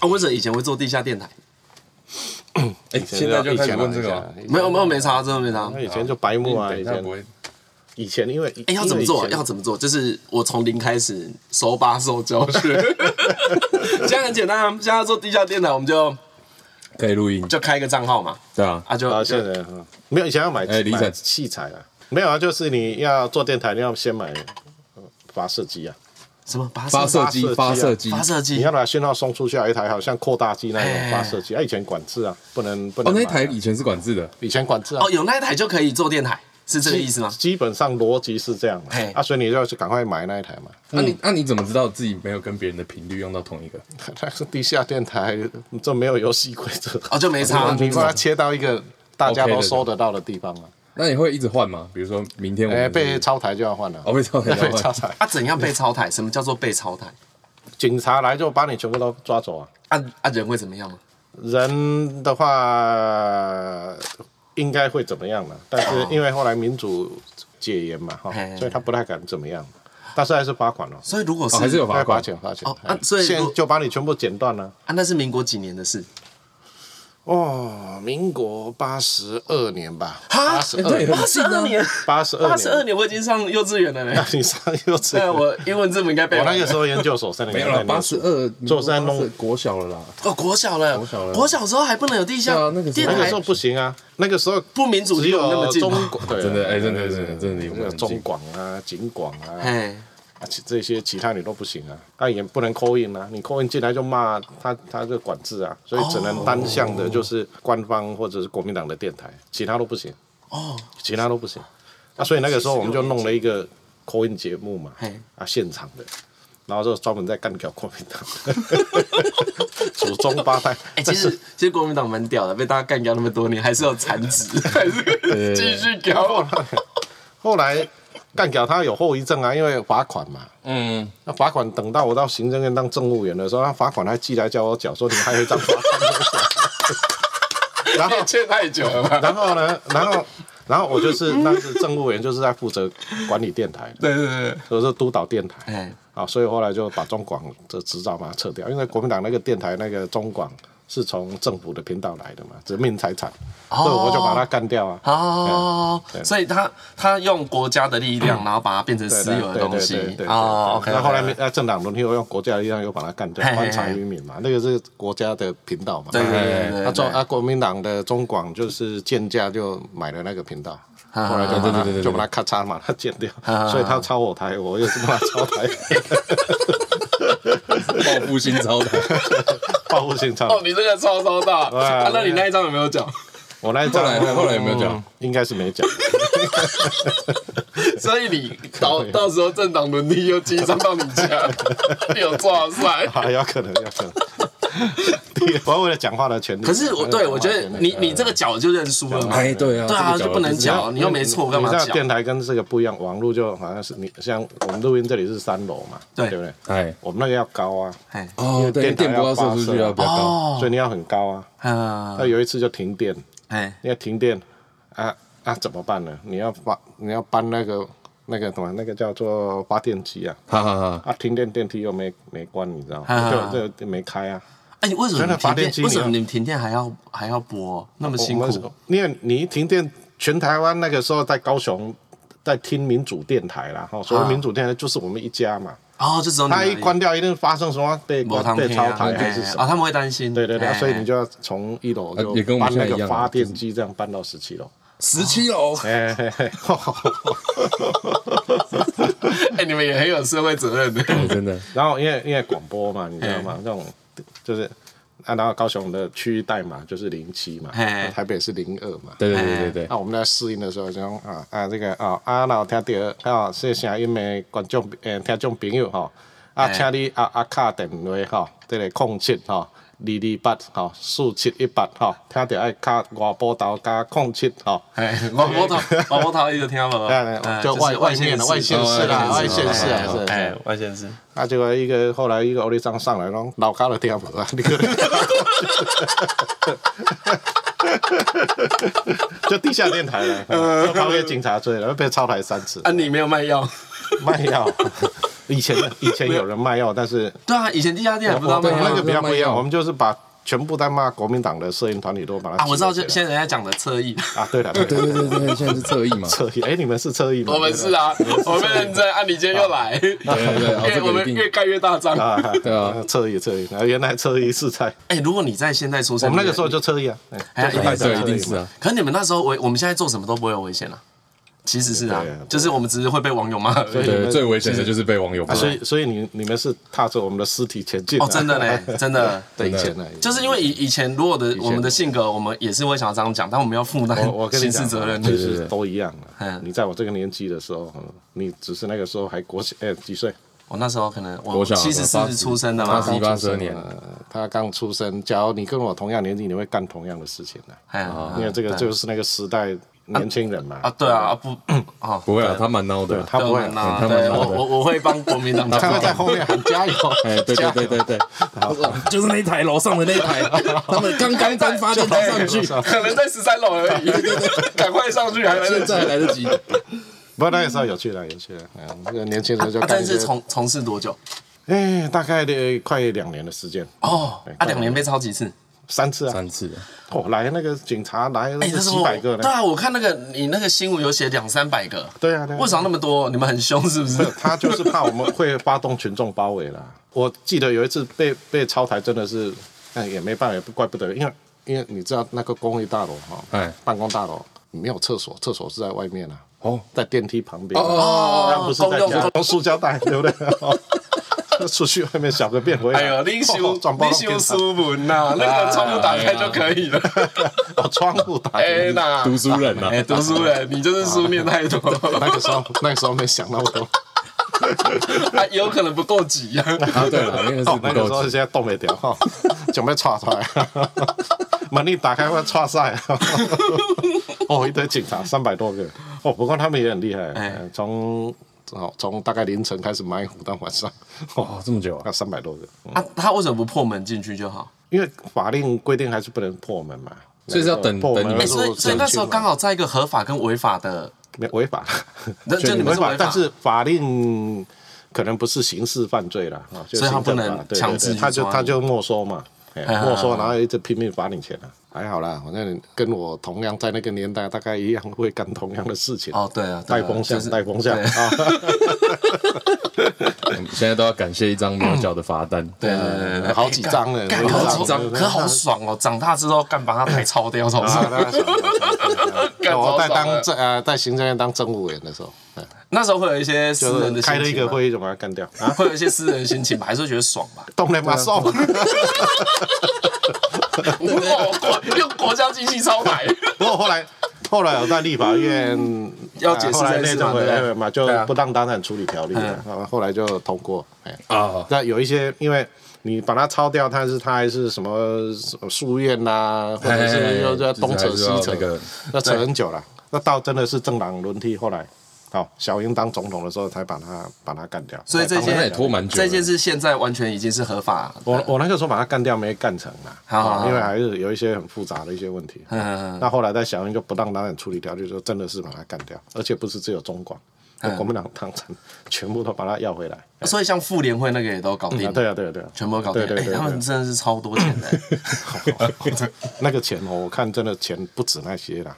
啊，为什么以前会做地下电台？哎，现在就开始问这个吗？没有没有没差，真的没差。以前就白目啊，以前不会。以前因为哎，要怎么做？要怎么做？就是我从零开始手把手教学。现在很简单啊，现在要做地下电台，我们就可以录音，就开一个账号嘛。对啊，啊就现在没有以前要买买器材啊，没有啊，就是你要做电台，你要先买发射机啊。什么发射机？发射机？发射机？你要把信号送出去，一台好像扩大机那种发射机，啊，以前管制啊，不能不能。哦，那台以前是管制的，以前管制啊。哦，有那一台就可以做电台，是这个意思吗？基本上逻辑是这样。哎，啊，所以你就要去赶快买那一台嘛。那你那你怎么知道自己没有跟别人的频率用到同一个？它是地下电台，这没有游戏规则。哦，就没差，你把它切到一个大家都收得到的地方啊。那你会一直换吗？比如说明天我们被抄台就要换了。哦，被抄台 被抄台。啊，怎样被抄台？什么叫做被抄台？警察来就把你全部都抓走啊！啊啊，人会怎么样吗？人的话应该会怎么样呢？但是因为后来民主解严嘛，哈，所以他不太敢怎么样。但是还是罚款了。所以如果是还是有罚款，罚钱罚钱。啊，所以现在就把你全部剪断了。啊，那是民国几年的事？哦，民国八十二年吧，八十二年，八十二年，八十二，八十二年，我已经上幼稚园了呢。你上幼稚园，我英文字母应该背。我那个时候研究所三年，没有了，八十二，做三弄国小了啦。哦，国小了，国小了，国小时候还不能有地下电台，那个时候不行啊，那个时候不民主，只有中广，真的，哎，真的，真的，真的离我们中广啊，警广啊。这些其他你都不行啊，他也不能 call in 啊，你 call in 进来就骂他，他就管制啊，所以只能单向的，就是官方或者是国民党的电台，其他都不行。哦，其他都不行。那所以那个时候我们就弄了一个 call in 节目嘛，啊，现场的，然后就专门在干掉国民党，祖宗八代。哎，其实其实国民党蛮屌的，被大家干掉那么多年，还是有残值，还是继续屌。后来。干掉他有后遗症啊，因为罚款嘛。嗯。那罚款等到我到行政院当政务员的时候，他罚款还寄来叫我缴，说你还有一张罚款。然后欠太久了。然后呢？然后，然后我就是那是政务员，就是在负责管理电台。对对对。所以说督导电台。哎。啊，所以后来就把中广的执照把它撤掉，因为国民党那个电台那个中广。是从政府的频道来的嘛，殖民财产，所以我就把它干掉啊。哦，所以他他用国家的力量，然后把它变成私有的东西。哦，OK。那后来那政党轮替，又用国家的力量又把它干掉，还财于民嘛，那个是国家的频道嘛。对对对。那中啊国民党的中广就是贱价就买了那个频道，后来就把它就把它咔嚓嘛，它剪掉，所以他抄我台，我又是把他抄台。报复性抄台。报复性唱哦，你这个超超大 啊！那你那一张有没有讲？我那一张后来有没有讲？应该是没讲。所以你到到时候政党轮替又寄一张到你家，你有抓塞？啊，有可能，有可能。我要为了讲话的权利。可是我对我觉得你你这个脚就认输了嘛？哎，对啊，对啊，就不能讲，你又没错，干嘛缴？电台跟这个不一样，网络就好像是你像我们录音这里是三楼嘛，对对不对？哎，我们那个要高啊，哎，哦，对，电波要射出去要比较高，所以你要很高啊。那有一次就停电，哎，你要停电啊啊怎么办呢？你要发你要搬那个那个什么那个叫做发电机啊，哈哈哈，啊停电电梯又没没关，你知道吗？就就没开啊。哎，为什么停电？为什么你们停电还要还要播那么辛苦？因为你一停电，全台湾那个时候在高雄在听民主电台啦，哈，所谓民主电台就是我们一家嘛。哦，就只有他一关掉，一定发生什么被关被抄台还是什么？啊，他们会担心。对对对，所以你就要从一楼就搬那个发电机，这样搬到十七楼。十七楼。哎，哎，你们也很有社会责任的，真的。然后因为因为广播嘛，你知道吗？这种。就是，啊，然后高雄的区域代码就是零七嘛，台北是零二嘛，对对对对对。那我们在试音的时候就讲啊啊这个啊啊，然后听到啊说声音的观众诶听众朋友吼，啊，请你啊啊卡电话吼，这个控制吼。二二八吼，四七一八吼，听到爱卡外波头加空七吼，外波头外波头，伊就听无？就外外面的外县市啦，外县市啊，是哎，外县市。啊，结果一个后来一个欧里桑上来拢老卡都听无啊，你 就地下电台了，跑给警察追了，被抄台三次。啊，你没有卖药？卖药。以前 以前有人卖药，但是对啊，以前地下店还不知道卖药，那个比较不一样，我们就是把。全部在骂国民党的摄影团体都把它啊，我知道，就现在人家讲的侧翼。啊，对了，对对对对对，现在是侧翼嘛，侧翼，哎，你们是侧翼吗？我们是啊，我们认真，啊，你今天又来，对对对，我们越盖越大张。啊，对啊，侧翼侧翼，然后原来侧翼是在，哎，如果你在现在出生，我们那个时候就侧翼啊，哎，一定是一定是啊，可是你们那时候危，我们现在做什么都不会有危险了。其实是啊，就是我们只是会被网友骂。对，最危险的就是被网友骂。所以，所以你你们是踏着我们的尸体前进。哦，真的嘞，真的。对以前呢，就是因为以以前，如果的我们的性格，我们也是会想要这样讲，但我们要负担刑事责任，就是都一样了。你在我这个年纪的时候，你只是那个时候还国小，哎，几岁？我那时候可能我七十四出生的嘛，八十二年，他刚出生。假如你跟我同样年纪，你会干同样的事情的。因为这个就是那个时代。年轻人嘛。啊，对啊，不啊，不会啊，他蛮孬的，他不会闹，对我我我会帮国民党，他会在后面喊加油，哎，对对对对对，就是那台楼上的那台，他们刚刚刚发电机上去，可能在十三楼而已，赶快上去，还来得及，还来得及。不过那个时候有趣了，有趣了，嗯，这个年轻人就，但是从从事多久？哎，大概的快两年的时间。哦，啊，两年被抄几次？三次啊，三次哦，来那个警察来了几百个呢？对啊，我看那个你那个新闻有写两三百个。对啊，对啊。为什么那么多？你们很凶是不是？他就是怕我们会发动群众包围了。我记得有一次被被抄台，真的是，哎，也没办法，也不怪不得，因为因为你知道那个公寓大楼哈，哎，办公大楼没有厕所，厕所是在外面啊，哦，在电梯旁边哦，不是在家，用塑胶袋，对不对？出去外面小个便回来。哎呦，你修你修书文呐，那个窗户打开就可以了。窗户打开。哎读书人呐，读书人，你就是书念太多。那个时候，那个时候没想那么多。啊，有可能不够挤呀。啊，对了，那个是不够挤。那个时候现在冻没掉哈，准备岔出来。门一打开会岔赛。哦，一堆警察，三百多个。哦，不过他们也很厉害，从。哦，从大概凌晨开始埋伏到晚上，哦，这么久啊，要三百多个。啊，他为什么不破门进去就好？因为法令规定还是不能破门嘛，所以是要等等你们。所以所以那时候刚好在一个合法跟违法的，违法，就你们违法，但是法令可能不是刑事犯罪了啊，所以他不能强制，他就他就没收嘛。没收，然后一直拼命罚你钱啊，还好啦，反正跟我同样在那个年代，大概一样会干同样的事情。哦，对啊，带风向，带风向啊！现在都要感谢一张没有缴的罚单。对对对，好几张了，好几张，可好爽哦！长大之后干把他台超掉，超爽。我在当政呃，在行政院当政务委员的时候，那时候会有一一些私人的开了一个会议就把它干掉啊，会有一些私人的心情吧，还是会觉得爽吧？动了 用国家机器抄台。不过后来，后来我在立法院要解释内政委嘛，就不当当然处理条例了，然后后来就通过。哎啊，那有一些，因为你把它抄掉，它是它还是什么书院呐，或者是又在东扯西扯，那扯很久了。那到真的是政党轮替，后来。好，小英当总统的时候才把他把他干掉，所以这件也拖蛮久。这件事现在完全已经是合法。我我那个时候把他干掉没干成啊，好，因为还是有一些很复杂的一些问题。嗯，那后来在小英就不当当然处理掉，就说真的是把他干掉，而且不是只有中广，国民党当成全部都把他要回来。所以像妇联会那个也都搞定。对啊，对啊，对啊，全部都搞定。对对，他们真的是超多钱的。那个钱哦，我看真的钱不止那些啦。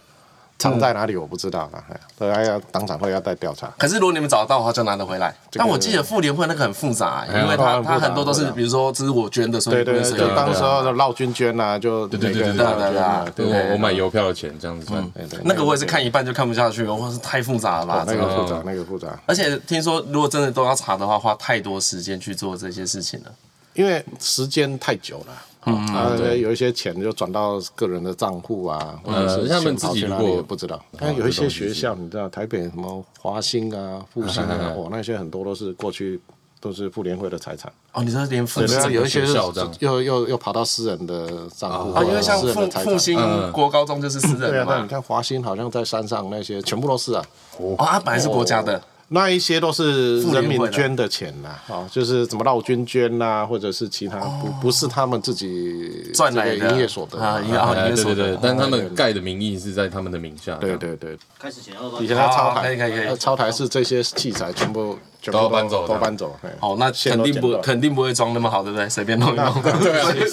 藏在哪里我不知道了，对，还要当场会要再调查。可是如果你们找得到的话，就拿得回来。但我记得妇联会那个很复杂，因为它它很多都是，比如说这是我捐的，所以对对，就当时候的绕军捐啊，就对对对对对对，我买邮票的钱这样子算。那个我也是看一半就看不下去，我是太复杂了吧？那个复杂，那个复杂。而且听说如果真的都要查的话，花太多时间去做这些事情了，因为时间太久了。嗯，啊，有一些钱就转到个人的账户啊，或者是他们自己也不知道。但有一些学校，你知道台北什么华兴啊、复兴啊，哦，那些很多都是过去都是妇联会的财产。哦，你说连复兴有一些是又又又跑到私人的账户啊？因为像复复兴国高中就是私人的嘛。对啊，你看华兴好像在山上那些全部都是啊。哦，它本来是国家的。那一些都是人民捐的钱呐，哦，就是什么绕军捐呐，或者是其他不不是他们自己赚来的。营业所得啊，营业所得，但他们盖的名义是在他们的名下。对对对。开始前要不以前他超台，超台是这些器材全部全部都要搬走都搬走。好哦，那肯定不肯定不会装那么好，对不对？随便弄一弄，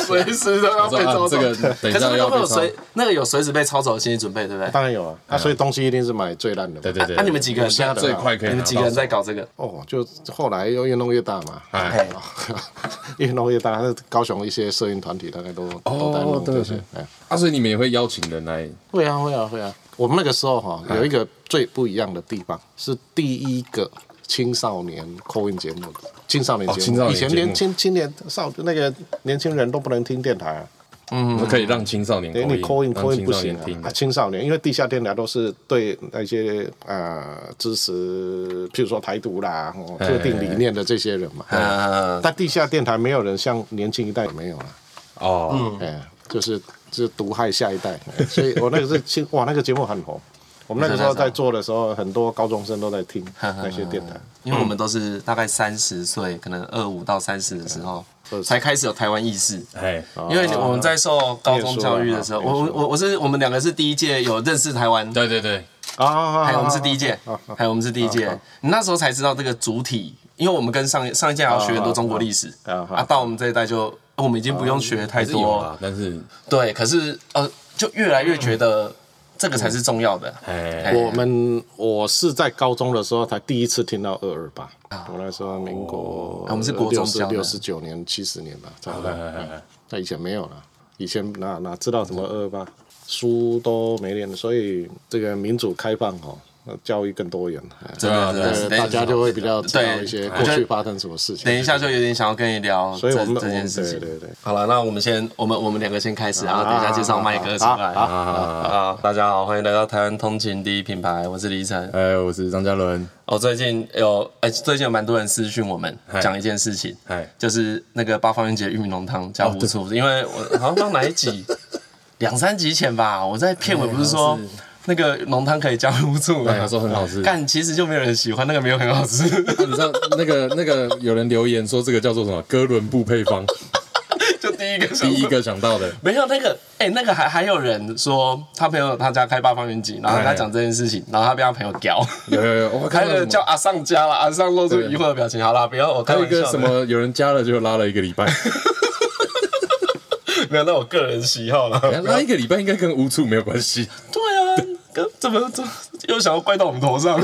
随随时都要被啊抄走。这个等一可是下那个会有要被随那个有随时被抄走的心理准备，对不对？当然有啊，那，所以东西一定是买最烂的嘛。对对对，那你们几个人现在最快可以你们几个人在搞这个？哦，就后来又越弄越大嘛，哎，越弄越大。那高雄一些摄影团体大概都都在弄这些。哎，啊，所以你们也会邀请人来，会啊会啊会啊。我们那个时候哈有一个最不一样的地方，是第一个青少年 call in 节目青少年节目。以前年节目年轻青年少那个年轻人都不能听电台啊。嗯，可以让青少年对你 call in 让 call in 青不行啊青少年，因为地下电台都是对那些呃支持，譬如说台独啦、哦特定理念的这些人嘛。嗯，但地下电台没有人像年轻一代没有啊，哦，哎，就是就是毒害下一代，哎所以我那个是青哇，那个节目很红。我们那个时候在做的时候，很多高中生都在听 那些电台。因为我们都是大概三十岁，可能二五到三十的时候嗯。才开始有台湾意识。哎，因为我们在受高中教育的时候，我我我我是我们两个是第一届有认识台湾，对对对，啊，还有我们是第一届，还有我们是第一届。你那时候才知道这个主体，因为我们跟上上一届还要学很多中国历史啊，到我们这一代就我们已经不用学太还是有多，啦，但是对，可是呃，就越来越觉得这个才是重要的。哎，我们我是在高中的时候才第一次听到二二八，我那时候民国，我们是国中六十九年、七十年吧，差不多。那以前没有了，以前哪哪知道什么二二八，书都没念，所以这个民主开放哦，教育更多元，真的大家就会比较知道一些过去发生什么事情。等一下就有点想要跟你聊这所以我们这件事情。对对对，好了，那我们先，我们我们两个先开始，然后等一下介绍麦哥出来。好啊，大家好，欢迎来到台湾通勤第一品牌，我是李晨。哎，我是张嘉伦，我最近有，哎，最近有蛮多人私讯我们嗨讲一件事情，哎，就是那个八方云集玉米浓汤加胡醋，因为我好像到哪一集，两三集前吧，我在片尾不是说那个浓汤可以加乌醋哎，他吗？说很好吃，但，其实就没有人喜欢，那个没有很好吃，你知道那个那个有人留言说这个叫做什么？哥伦布配方，就第一个第一个想到的，没有那个，哎、那个还还有人说他朋友他家开八方云集，然后他讲这件事情，然后他被他朋友屌，有有有，我还看到什么？有叫阿尚加了，阿尚露出疑惑的表情。好啦，不要我开玩笑的。一个什么有人加了就拉了一个礼拜，没有，那我个人喜好了。拉一个礼拜应该跟无醋没有关系，怎么怎么又想要怪到我们头上？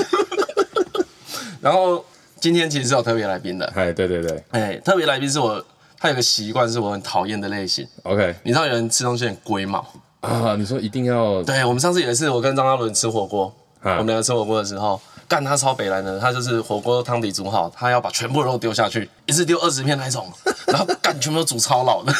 然后今天其实是有特别来宾的，哎，对对对哎、特别来宾是我，他有个习惯是我很讨厌的类型。，OK 你知道有人吃东西很龟毛，啊，你说一定要对，我们上次有一次，我跟张嘉伦吃火锅，啊我们两个吃火锅的时候，干他超北来的，他就是火锅汤底煮好，他要把全部肉丢下去，一次丢二十片那一种，然后干全部都煮超老的，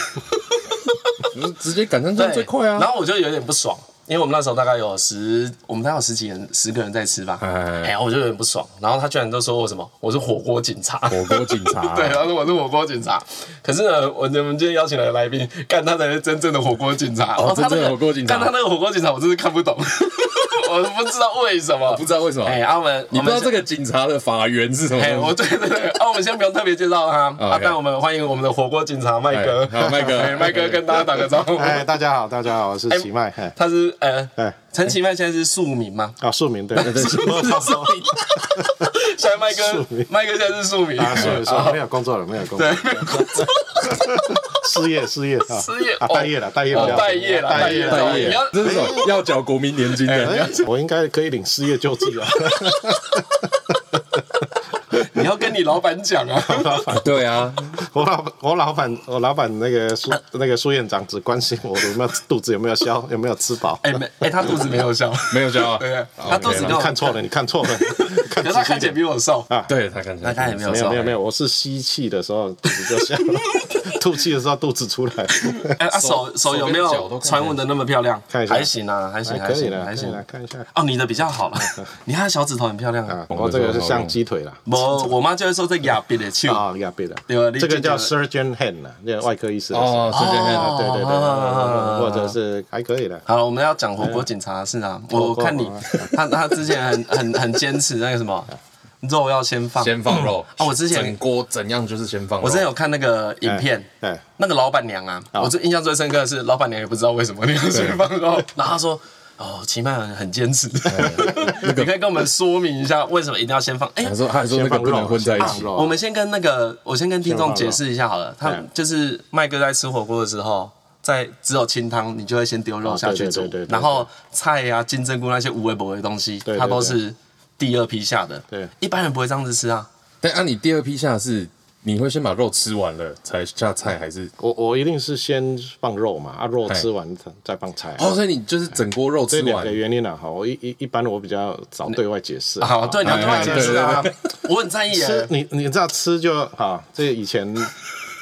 直接赶上这样最快啊，然后我就有点不爽，因为我们那时候大概有十，我们大概有十几人，十个人在吃吧，哎哎，我就有点不爽，然后他居然都说我什么，我是火锅警察，火锅警察，对，他说我是火锅警察，可是呢，我我们今天邀请来的来宾，干他才是真正的火锅警察，哦他真正的火锅警察。干他那个火锅警察，我真是看不懂，我都不知道为什么，不知道为什么，哎，阿文，你不知道这个？警察的法源是什么？哎，我？对对对，啊，我们先不用特别介绍他，啊但我们欢迎我们的火锅警察麦哥，麦哥。哎麦哥跟大家打个招呼。哎，大家好，大家好，我是齐麦，哎，他是呃，哎，陈其迈现在是庶民吗？啊，庶民，对对对，庶民。现在麦哥，麦哥现在是庶民。啊，没有工作了，没有工作对，，没有工作，失业失业啊，失业啊，待业了，待业待业了，待业业，待业你要？要缴国民年金的，哎我应该可以领失业救济啊。跟你老板讲啊。对啊，我老我老板我老板那个苏那个苏院长只关心我有没有肚子有没有消有没有吃饱。哎没哎，他肚子没有消，没有消啊，对，他肚子跟你看错了，你看错了，看可是他看起来比我瘦啊。对他看起来他看起来没有没有没有没有，我是吸气的时候肚子就消了，吐气的时候肚子出来。哎，啊手手有没有传闻的那么漂亮？看一下还行啊，还行，还行，还可以了，还行可以了，。看一下哦，你的比较好了，你看小指头很漂亮啊，我这个是像鸡腿啦。我我妈就会说这亚比的手，啊，亚别的，对吧你这个叫 surgeon hand 呢，那个外科医师的手。哦，瞬间哦对对对，或者是还可以的。好了，我们要讲火锅警察的事啊。我我看你，他他之前很很很坚持那个什么肉要先放，先放肉。啊我之前整锅怎样就是先放肉，我之前有看那个影片，那个老板娘啊，我最印象最深刻的是老板娘也不知道为什么你要先放肉，然后她说哦，奇曼很很坚持。你可以跟我们说明一下，为什么一定要先放？哎，他说他还说那个不能混在一起。我们先跟那个，我先跟听众解释一下好了。他就是麦哥在吃火锅的时候，在只有清汤，你就会先丢肉下去煮，然后菜呀、金针菇那些无微不微的东西，它都是第二批下的。对，一般人不会这样子吃啊。但按你第二批下是。你会先把肉吃完了才下菜，还是我我一定是先放肉嘛？啊，肉吃完再放菜。哦，所以你就是整锅肉吃完。这两个原因啊，哈，我一一一般我比较少对外解释。好，对，你要对外解释啊，我很在意。吃你你知道吃就好，这以前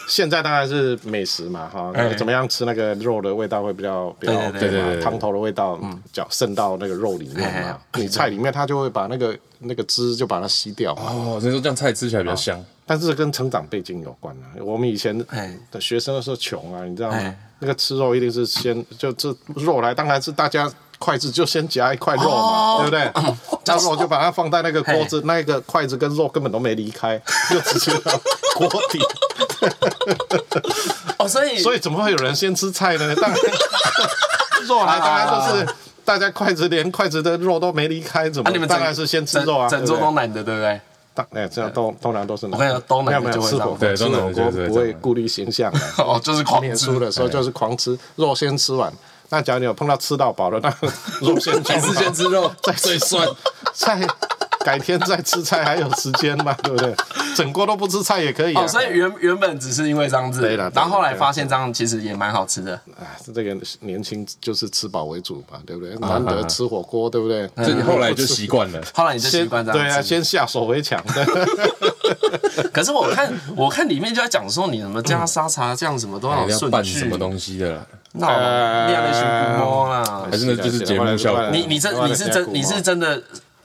现在当然是美食嘛，哈，怎么样吃那个肉的味道会比较比较对对对，汤头的味道嗯，较渗到那个肉里面嘛。你菜里面它就会把那个那个汁就把它吸掉。哦，所以说这样菜吃起来比较香。但是跟成长背景有关啊。我们以前的学生的时候穷啊，你知道吗？那个吃肉一定是先就这肉来，当然是大家筷子就先夹一块肉嘛，对不对？夹肉就把它放在那个锅子，那个筷子跟肉根本都没离开，就直接到锅底。哦，所以所以怎么会有人先吃菜呢？当然肉来，当然就是大家筷子连筷子的肉都没离开，怎么？你们当然是先吃肉啊，整桌都男的，对不对？哎，这样都通常都是，我跟你说，东南就会这样，对，吃火锅不会顾虑形象的，哦，就是狂吃的时候就是狂吃，肉先吃完。那假如你有碰到吃到饱了，那 肉先吃，还是先吃肉，再最酸菜。改天再吃菜还有时间嘛，对不对？整锅都不吃菜也可以啊。所以原原本只是因为这样子，然后后来发现这样其实也蛮好吃的。哎，这个年轻就是吃饱为主嘛，对不对？难得吃火锅，对不对？所以后来就习惯了，后来你就习惯这样。对啊，先下手为强。可是我看我看里面就在讲说，你什么加沙茶酱什么都要顺序，什么东西的。那练的是不摸啦，还是那就是节目效果？你你真你是真你是真的。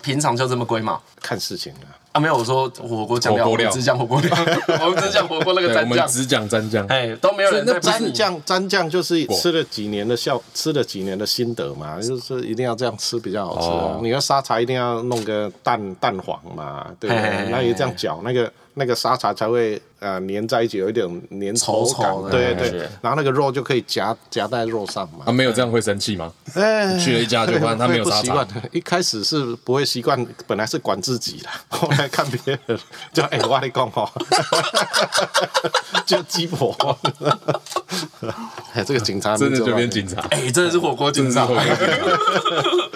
平常就这么龟嘛？看事情啊！啊，没有，我说火锅酱料，我只讲火锅料，我们只讲火锅那个蘸酱，只讲蘸酱，哎，都没有人在蘸酱，蘸酱就是吃了几年的效，吃了几年的心得嘛，就是一定要这样吃比较好吃。你要沙茶一定要弄个蛋蛋黄嘛，对不对？那你这样搅那个。那个沙茶才会呃粘在一起，有一点粘稠感，对对对。然后那个肉就可以夹夹在肉上嘛。啊，没有这样会生气吗？哎，去了一家就发现他没有沙茶。一开始是不会习惯，本来是管自己的，后来看别人，就哎，我跟你讲哦，就鸡婆。哎，这个警察真的就变警察，哎，真的是火锅警察。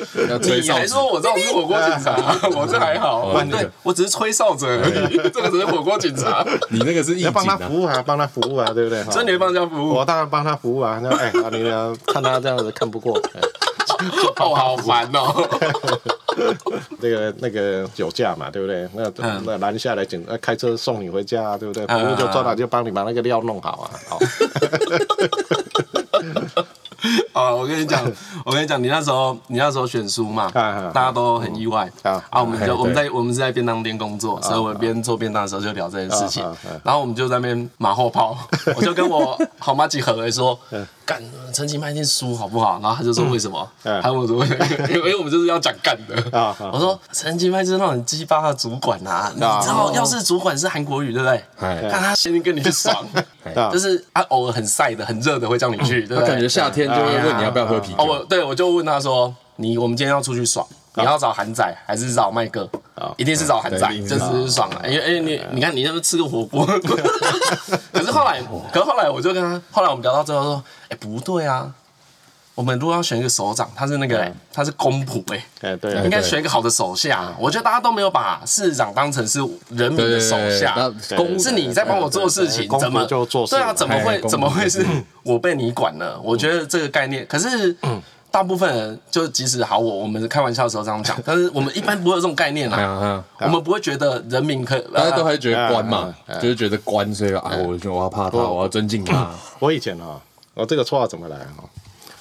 你还说我这种是火锅警察，我这还好，对，我只是吹哨者而已，这个只是。火锅警察，你那个是要帮他服务啊，帮他服务啊，对不对？真的帮人家服务，我当然帮他服务啊。那哎，你呢？看他这样子看不过，哦，好烦哦。那个那个酒驾嘛，对不对？那那拦下来警，开车送你回家，对不对？服务就抓到，就帮你把那个料弄好啊。好。啊，我跟你讲，我跟你讲，你那时候你那时候选书嘛，大家都很意外啊。啊，我们就我们在我们是在便当店工作，所以我们边做便当的时候就聊这件事情。然后我们就在那边马后炮，我就跟我好妈几何为说，干陈其迈一定输好不好？然后他就说为什么？他问我说，因为我们就是要讲干的。我说陈其迈就是那种鸡巴的主管呐，你知道，要是主管是韩国语，对不对？看他先跟你去爽，就是他偶尔很晒的、很热的会叫你去，对不对？感觉夏天。就会问你要不要喝啤酒？我对我就问他说：“你我们今天要出去爽，你要找韩仔还是找麦哥？一定是找韩仔，就是爽啊！因为哎你你看你那边吃个火锅，可是后来，可是后来我就跟他，后来我们聊到最后说：哎不对啊，我们如果要选一个首长，他是那个他是公仆哎，对，应该选一个好的手下。我觉得大家都没有把市长当成是人民的手下，公是你在帮我做事情，怎么就做？对啊，怎么会怎么会是？”我被你管了，我觉得这个概念，可是大部分人就即使好我，我们开玩笑的时候这样讲，但是我们一般不会有这种概念啦。我们不会觉得人民可以，大家都还觉得官嘛，就是觉得官，所以啊，我就我要怕他，我要尊敬他。我以前啊，我这个绰号怎么来啊？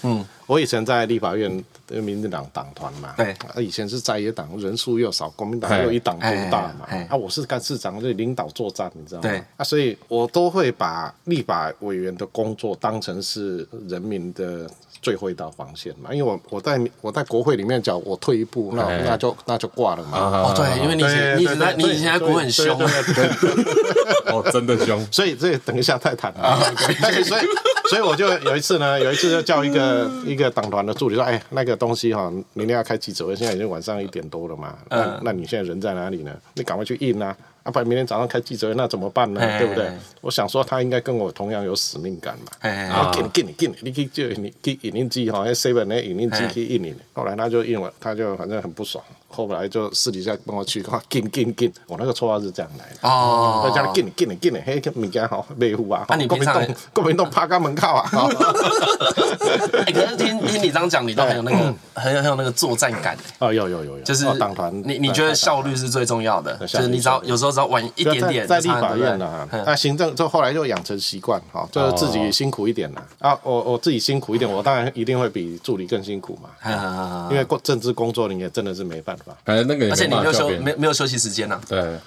嗯，我以前在立法院的民进党党团嘛，对，以前是在野党，人数又少，国民党又一党独大嘛，啊，我是干事长，就领导作战，你知道吗？对，啊，所以我都会把立法委员的工作当成是人民的最后一道防线嘛，因为我我在我在国会里面讲，我退一步，那那就那就挂了嘛。哦，对，因为你你以前你以前在国很凶，哦，真的凶，所以这等一下再谈啊。所以 所以。所以我就有一次呢，有一次就叫一个一个党团的助理说：“哎，那个东西哈，明天要开记者会，现在已经晚上一点多了嘛。那那你现在人在哪里呢？你赶快去印啊！啊，不然明天早上开记者会，那怎么办呢？对不对？我想说他应该跟我同样有使命感嘛。啊，给你给你给你，你可以就你去影印机哈，那 seven 那影印机去印印。后来他就印了，他就反正很不爽。”后来就私底下帮我去，哇，进进进，我那个绰号是这样来的。哦，他叫进进进的，嘿，个物件好维护啊。那你平常国民党趴个门口啊？哎，可是听听你这样讲，你都很有那个很有很有那个作战感。哦，有有有有，就是党团。你你觉得效率是最重要的？就是你只要有时候只要晚一点点，在立法院呢，那行政就后来就养成习惯，哈，就是自己辛苦一点了。啊，我我自己辛苦一点，我当然一定会比助理更辛苦嘛。因为政治工作你也真的是没办法。哎，那个，而且你没有休，没没有休息时间呐。对，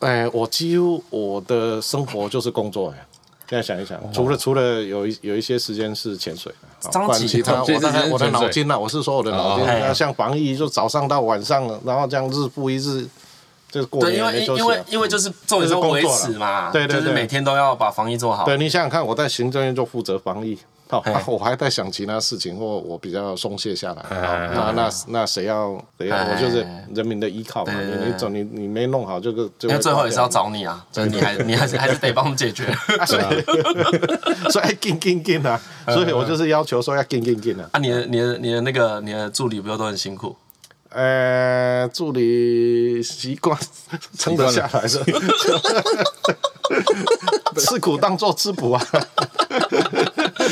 哎，我几乎我的生活就是工作哎。现在想一想，除了除了有一有一些时间是潜水，不然其他我的我的脑筋呐，我是说我的脑筋，那像防疫就早上到晚上，然后这样日复一日，就是过年没休息。因为因为因为就是重点是维持嘛，对对对，就是每天都要把防疫做好。对，你想想看，我在行政院就负责防疫。好，我还在想其他事情，或我比较松懈下来。那那那谁要谁要？我就是人民的依靠嘛。你你总你你没弄好，这个那最后也是要找你啊，就是你还你还是还是 得帮我们解决。所以所以进进进啊！所以我就是要求说要进进进啊！啊，你的你的你的那个你的助理不是都很辛苦？呃，助理习惯撑得下来是，吃苦当做吃补啊。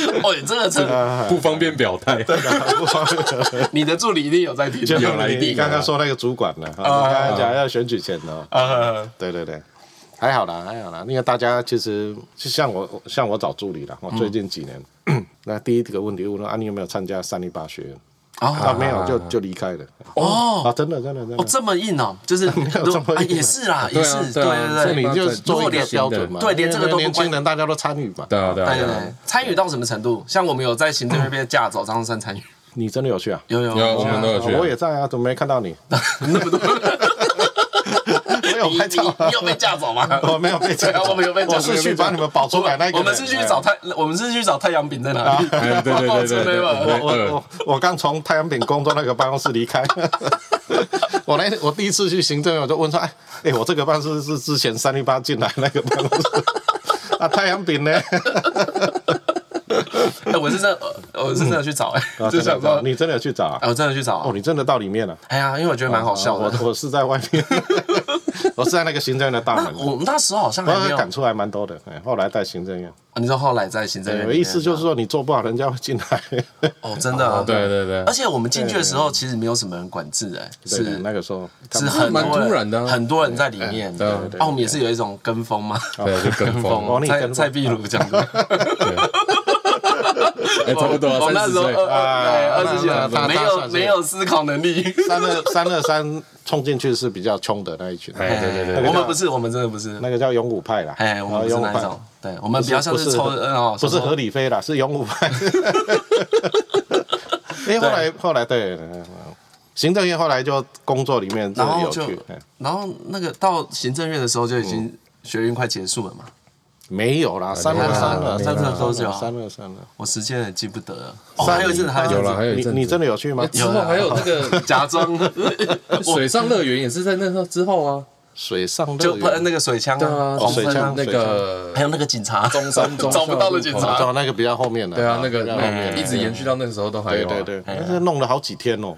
哦，真的是 不方便表态。不方便。你的助理一定有在听，有来听。你刚刚说那个主管呢？刚刚讲要选举前呢。啊，对对对，还好啦，还好啦。因为大家其实就像我，像我找助理了。我最近几年，那第一个问题问了啊，你有没有参加三一八学院？啊，没有就就离开了。哦，啊，真的真的真的。哦，这么硬哦，就是 也是啦，也是对对对，你就做一个标准嘛。对，连这个都年轻人大家都参与嘛。对啊对啊对啊。参与到什么程度？像我们有在行政那边架走张三参与。你真的有去啊？有有有，我们都有去。我也在啊，怎么没看到你？那么多。你你有被架走吗？我没有被架，我们有被架。我是去把你们保出来那个。我们是去找太，我们是去找太阳饼在哪里？对对对对。我我我我刚从太阳饼工作那个办公室离开。我那我第一次去行政，我就问说：哎哎，我这个办公室是之前三零八进来那个办公室啊？太阳饼呢？我是真，我是真的去找哎，就想说你真的去找啊？我真的去找哦，你真的到里面了？哎呀，因为我觉得蛮好笑的。我我是在外面。我是在那个行政院的大门。我们那时候好像还没有赶出来蛮多的。后来在行政院。啊你说后来在行政院？我意思就是说，你做不好，人家会进来。哦，真的。对对对。而且我们进去的时候，其实没有什么人管制，哎，是那个时候是很蛮突然的，很多人在里面。对对对。啊，我们也是有一种跟风嘛。对，就跟风。蔡蔡壁如这样子。哎，差不多。我那时候二二十几岁，没有没有思考能力。三二三二三冲进去是比较冲的那一群。对对对，我们不是，我们真的不是。那个叫勇武派啦。哎，我们不是那种。对，我们比较像是抽哦，不是合理飞啦，是勇武派。哎，后来后来对，行政院后来就工作里面然后就，然后那个到行政院的时候就已经学运快结束了嘛。没有啦，三二三了，三二都有，三二三了。我时间也记不得了。还有一次，还有了，还有一阵。你你真的有去吗？之后还有那个 假装 水上乐园也是在那时候之后啊。水上乐园就喷那个水枪啊，水枪那个，还有那个警察，中山找不到的警察，找那个比较后面的。对啊，那个后面一直延续到那个时候都还有。对对对，那是弄了好几天哦。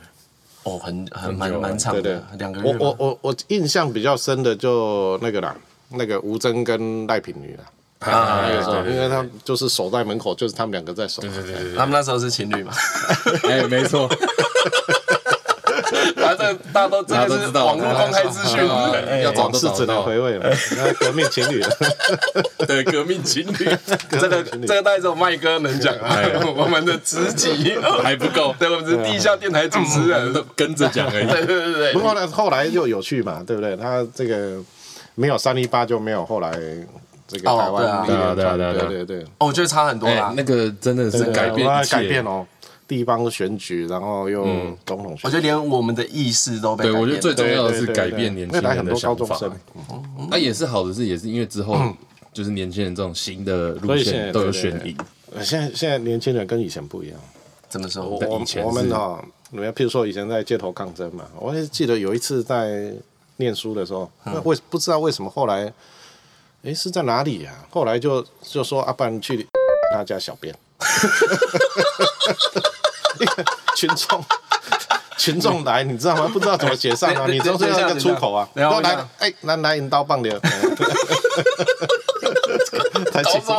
哦，很很蛮蛮长的，两个月。我我我我印象比较深的就那个啦，那个吴峥跟赖品妤啦。啊，那个时候，因为他就是守在门口，就是他们两个在守。对对对，他们那时候是情侣嘛？哎，没错。反正大家都这个是网络公开资讯，要往事只能回味了。革命情侣，对，革命情侣，这个这个带着麦哥能讲啊，我们的职级还不够，对，我们是地下电台主持人，都跟着讲而已。对对对对。不过呢，后来又有趣嘛，对不对？他这个没有三一八就没有后来。这个台湾对啊。对啊对对对，哦，我觉得差很多啦。那个真的是改变改变哦，地方选举，然后又总统选，我觉得连我们的意识都被改变。对，我觉得最重要的是改变年轻人的想法。那也是好的，是也是因为之后就是年轻人这种新的路线都有选赢。现在现在年轻人跟以前不一样，怎么说？我我我们哈，你们譬如说以前在街头抗争嘛，我也记得有一次在念书的时候，那为不知道为什么后来，哎是在哪里呀？后来就就说阿班去他家小便，群众群众来，你知道吗？不知道怎么写上啊，你都是要一个出口啊，然后来哎来来引刀棒的，太清楚。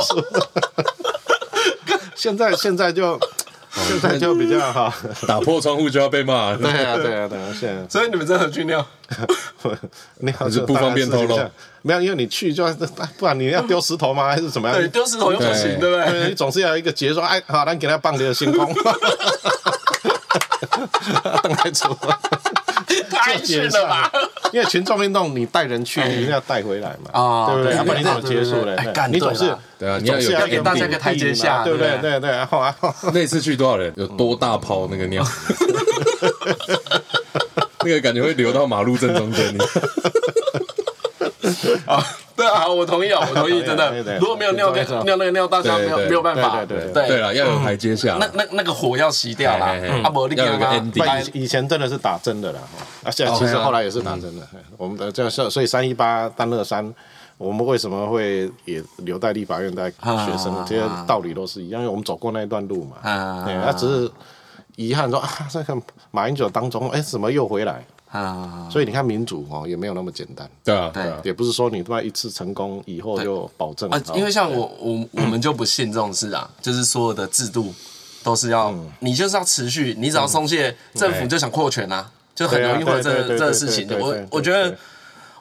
现在现在就现在就比较好，打破窗户就要被骂。对啊对啊对啊，现在所以你们真的去尿？尿是不方便透露。没有，因为你去就不然你要丢石头吗？还是怎么样？对，丢石头又不行，对不对？你总是要一个结说，哎，好，咱给他放点星空。邓来祖，太逊了吧？因为群众运动，你带人去，你一定要带回来嘛，啊，对不对？要不然你怎么结束嘞？你总是对啊，你要要给大家一个台阶下，对不对？对对，然后啊，那次去多少人？有多大泡那个尿？那个感觉会流到马路正中间。啊，对啊，我同意啊，我同意，真的，如果没有尿尿那个尿，大家没有没有办法，对对对，对了，要有台阶下，那那那个火要熄掉了，啊，不，要有个 ending。以前真的是打针的啦，啊，现在其实后来也是打针的。我们的这样，所以三一八单二三，我们为什么会也留在立法院带学生？这些道理都是一样，因为我们走过那一段路嘛。对，那只是遗憾说啊，这个马英九当中，哎，怎么又回来？啊，所以你看民主哦，也没有那么简单。对啊，对，也不是说你他妈一次成功以后就保证啊。因为像我我我们就不信这种事啊，就是所有的制度都是要你就是要持续，你只要松懈，政府就想扩权啊，就很容易会有这这个事情。我我觉得。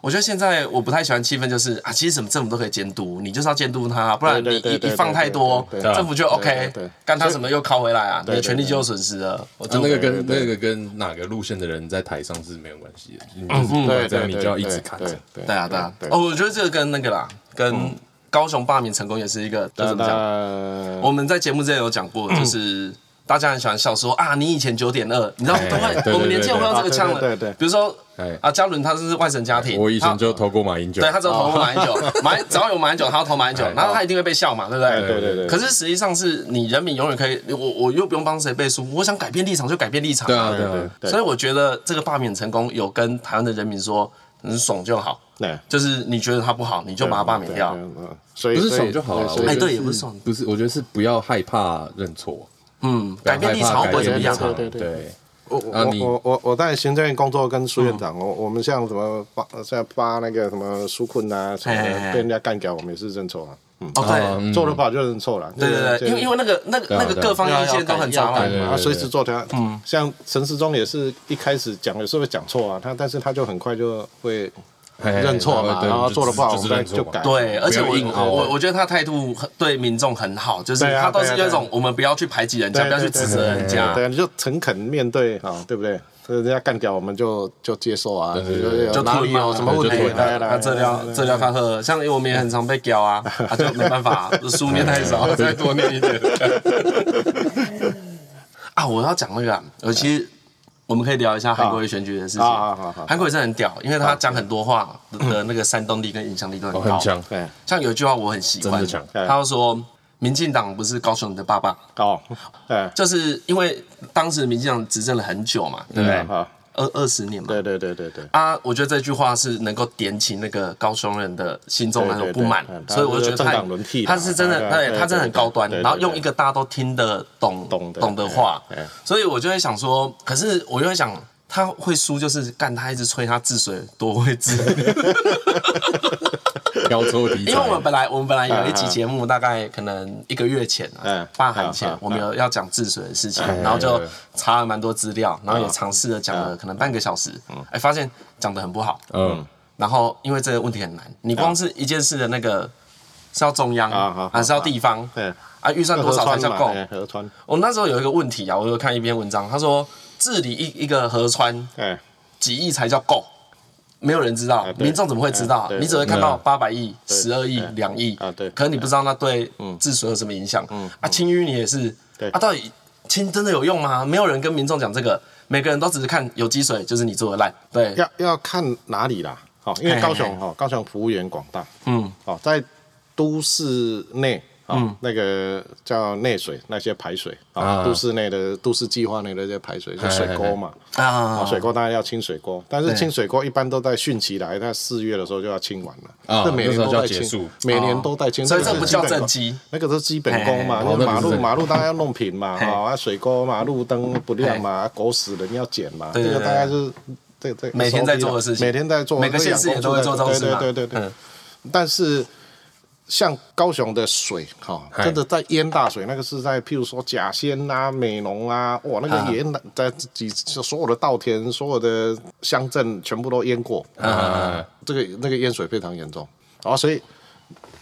我觉得现在我不太喜欢气氛，就是啊，其实什么政府都可以监督，你就是要监督他，不然你一一放太多，政府就 OK，干他什么又靠回来啊，你的权利就有损失了。我觉得那个跟那个跟哪个路线的人在台上是没有关系的，嗯，对，这样你就要一直看着。对啊，对啊，哦，我觉得这个跟那个啦，跟高雄罢免成功也是一个，就怎么讲？我们在节目之前有讲过，就是。大家很喜欢笑说啊，你以前九点二，你知道都会，我们年轻人会用这个呛了。对对。比如说，啊，嘉伦他是外省家庭，我以前就投过马英九。对，他只有投过马英九，马只要有马英九，他要投马英九，然后他一定会被笑嘛，对不对？对对对。可是实际上是你人民永远可以，我我又不用帮谁背书，我想改变立场就改变立场。对啊对对。所以我觉得这个罢免成功有跟台湾的人民说，你爽就好。对。就是你觉得他不好，你就把他罢免掉。所以不是爽就好了。哎，对，也不是爽。不是，我觉得是不要害怕认错。嗯，改变立场不会怎么样。对对对，我我我我我在行政院工作跟苏院长，我我们像什么发像发那个什么纾困啊，什么被人家干掉，我们也是认错啊。嗯，哦对，做的不好就认错了。对对对，因为因为那个那个那个各方意见都很杂乱，啊，随时做他。嗯，像陈时中也是一开始讲有时候会讲错啊，他但是他就很快就会。认错嘛，然后做的不好，我们就改。对，而且我我我觉得他态度对民众很好，就是他都是那种我们不要去排挤人家，不要去指责人家，对，你就诚恳面对啊，对不对？人家干掉我们就就接受啊，就哪里有什么问题，那这条这条看喝，像我们也很常被屌啊，他就没办法，书念太少，再多念一点。啊，我要讲那个，我其。我们可以聊一下韩国瑜选举的事情。韩国瑜真的很屌，因为他讲很多话的那个煽动力跟影响力都很高。很强。像有一句话我很喜欢，他说：“民进党不是高雄的爸爸。”哦。就是因为当时民进党执政了很久嘛，对不对？二二十年嘛，对对对对对。啊！我觉得这句话是能够点起那个高雄人的心中那种不满，所以我就觉得他他是真的，对，他真的很高端，然后用一个大家都听得懂懂懂的话，所以我就会想说，可是我就会想，他会输就是干他一直吹他治水多会治。因为我们本来我们本来有一集节目，大概可能一个月前啊，罢韩前，我们有要讲治水的事情，然后就查了蛮多资料，然后也尝试了讲了可能半个小时，哎，发现讲的很不好，嗯，然后因为这个问题很难，你光是一件事的那个是要中央还是要地方，对。啊，预算多少才叫够？我那时候有一个问题啊，我有看一篇文章，他说治理一一个河川，几亿才叫够？没有人知道，民众怎么会知道？你只会看到八百亿、十二亿、两亿，可能你不知道那对治水有什么影响。啊，清淤你也是，啊，到底清真的有用吗？没有人跟民众讲这个，每个人都只是看有积水就是你做的烂。对，要要看哪里啦，好，因为高雄哈，高雄服务员广大，嗯，哦，在都市内嗯，那个叫内水那些排水啊，都市内的都市计划内的这些排水，就水沟嘛。啊，水沟当然要清水沟，但是清水沟一般都在汛期来，那四月的时候就要清完了。啊，每年都在清，每年都在清，所以这不叫正机，那个是基本功嘛，那马路马路当然要弄平嘛，啊，水沟嘛，路灯不亮嘛，狗屎人要捡嘛，这个大概是这这每天在做的事情，每天在做，每个县市也都在做这种事嘛，对对对对，但是。像高雄的水，哈，真的在淹大水，那个是在譬如说甲仙啊、美浓啊，哇，那个淹在几所有的稻田、所有的乡镇全部都淹过，啊，这个那个淹水非常严重，啊，所以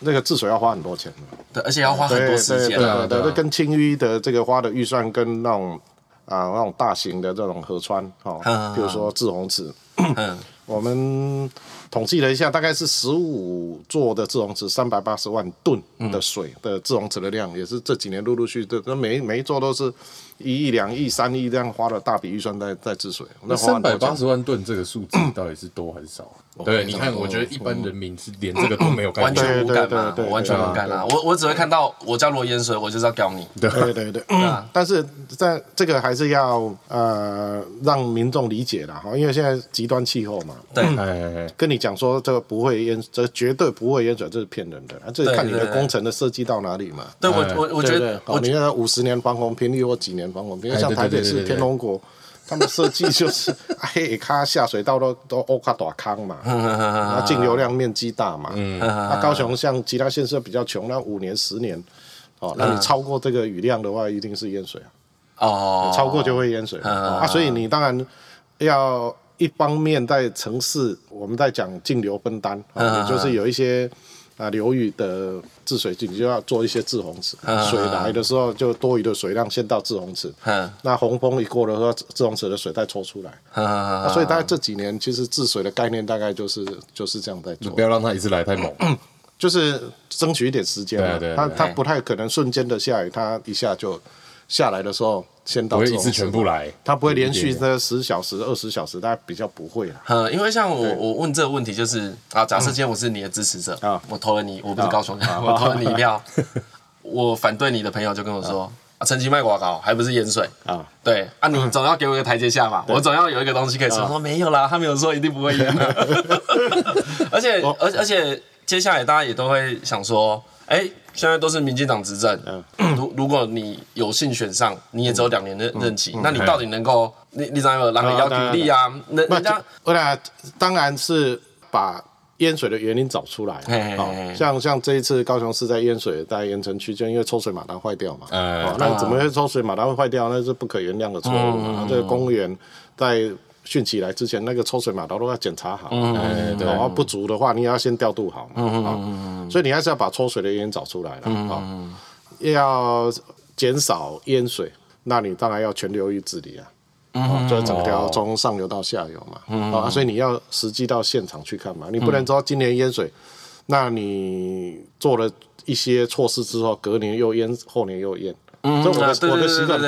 那个治水要花很多钱，对，而且要花很多时间，对对对，跟清淤的这个花的预算跟那种啊那种大型的这种河川，哈，比如说治洪池，嗯，我们。统计了一下，大概是十五座的滞洪池，三百八十万吨的水的滞洪池的量，也是这几年陆陆续续的，每每一座都是。一亿、两亿、三亿这样花了大笔预算在在治水，那三百八十万吨这个数字到底是多还是少？对，你看，我觉得一般人民是连这个都没有，完全无感嘛，我完全无感啦。我我只会看到我家如果淹水，我就是要屌你。对。对对，但是在这个还是要呃让民众理解啦哈，因为现在极端气候嘛，对，跟你讲说这个不会淹，这绝对不会淹水，这是骗人的，这看你的工程的设计到哪里嘛。对我我我觉得，你看五十年防洪频率或几年防洪。因为像台北市天龙国，他们设计就是 黑卡下水道都都欧卡大坑嘛，那净流量面积大嘛，那高雄像其他县市比较穷，那五年十年，哦，那你超过这个雨量的话，一定是淹水啊，哦，超过就会淹水啊，所以你当然要一方面在城市，我们在讲净流分担，也就是有一些。啊，流域的治水井就要做一些滞洪池，水来的时候就多余的水量先到滞洪池，那洪峰一过了后，滞洪池的水再抽出来，所以大概这几年其实治水的概念大概就是就是这样在做，不要让它一次来太猛，就是争取一点时间，它它不太可能瞬间的下雨，它一下就下来的时候。先到，不会一次全部来，他不会连续这十小时、二十小时，大家比较不会啦。呃，因为像我，我问这个问题就是啊，假设今天我是你的支持者啊，我投了你，我不是高雄人，我投了你一票，我反对你的朋友就跟我说啊，陈其迈广告还不是淹水啊？对啊，你总要给我一个台阶下嘛，我总要有一个东西可以说。说没有啦，他没有说一定不会淹，而且而而且接下来大家也都会想说，哎。现在都是民进党执政，如如果你有幸选上，你也只有两年的任期，那你到底能够，你你怎么让人要举例啊？人人家，我俩当然是把淹水的原因找出来，像像这一次高雄市在淹水，在盐城区，就因为抽水马达坏掉嘛，那怎么会抽水马达会坏掉？那是不可原谅的错误嘛。这个公务员在。汛期来之前，那个抽水马达都要检查好，然后不足的话，你也要先调度好嘛，所以你还是要把抽水的原因找出来了，啊，要减少淹水，那你当然要全流域治理啊，就整条从上游到下游嘛，啊，所以你要实际到现场去看嘛，你不能说今年淹水，那你做了一些措施之后，隔年又淹，后年又淹。嗯，所以我的我的习惯，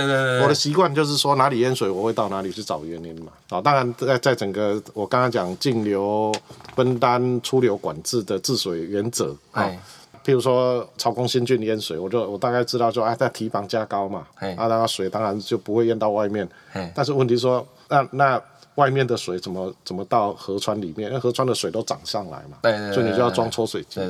我的习惯就是说哪里淹水，我会到哪里去找原因嘛。啊，当然在在整个我刚刚讲进流分担、出流管制的治水原则啊，譬如说曹公新郡淹水，我就我大概知道说，哎，在堤防加高嘛，啊，那个水当然就不会淹到外面。但是问题说，那那。外面的水怎么怎么到河川里面？因为河川的水都涨上来嘛，对对对对，所以你就要装抽水机，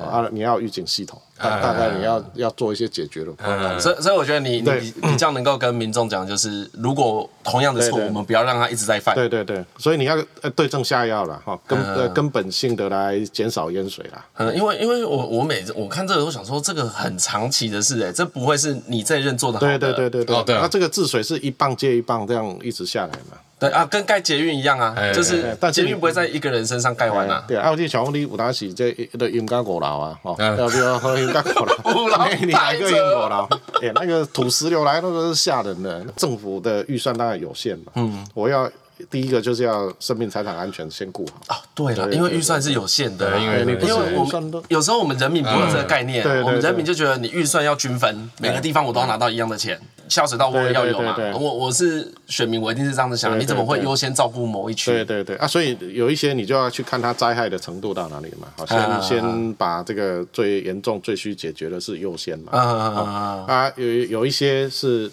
啊，你要预警系统，大大概你要要做一些解决的方案。所以所以我觉得你你你这样能够跟民众讲，就是如果同样的错，我们不要让他一直在犯。对对对，所以你要对症下药了哈，根呃根本性的来减少淹水啦。嗯，因为因为我我每次我看这个，我想说这个很长期的事哎，这不会是你这一任做的好对。对对对对对，那这个治水是一棒接一棒这样一直下来嘛。对啊，跟盖捷运一样啊，就是捷运不会在一个人身上盖完啊。对啊，我记得小红你有当时这的阴干五楼啊，哦，要不要喝阴干五楼？五楼，你来个英国佬？哎，那个土石流来，那个是吓人的。政府的预算当然有限嘛，嗯，我要第一个就是要生命财产安全先顾好啊。对了，因为预算是有限的，因为因为我们有时候我们人民不会有这个概念，我们人民就觉得你预算要均分，每个地方我都要拿到一样的钱。下水道我也要有嘛。我我是选民，我一定是这样子想。你怎么会优先照顾某一群？对对对啊，所以有一些你就要去看它灾害的程度到哪里嘛。好，先先把这个最严重、最需解决的是优先嘛。啊有有一些是。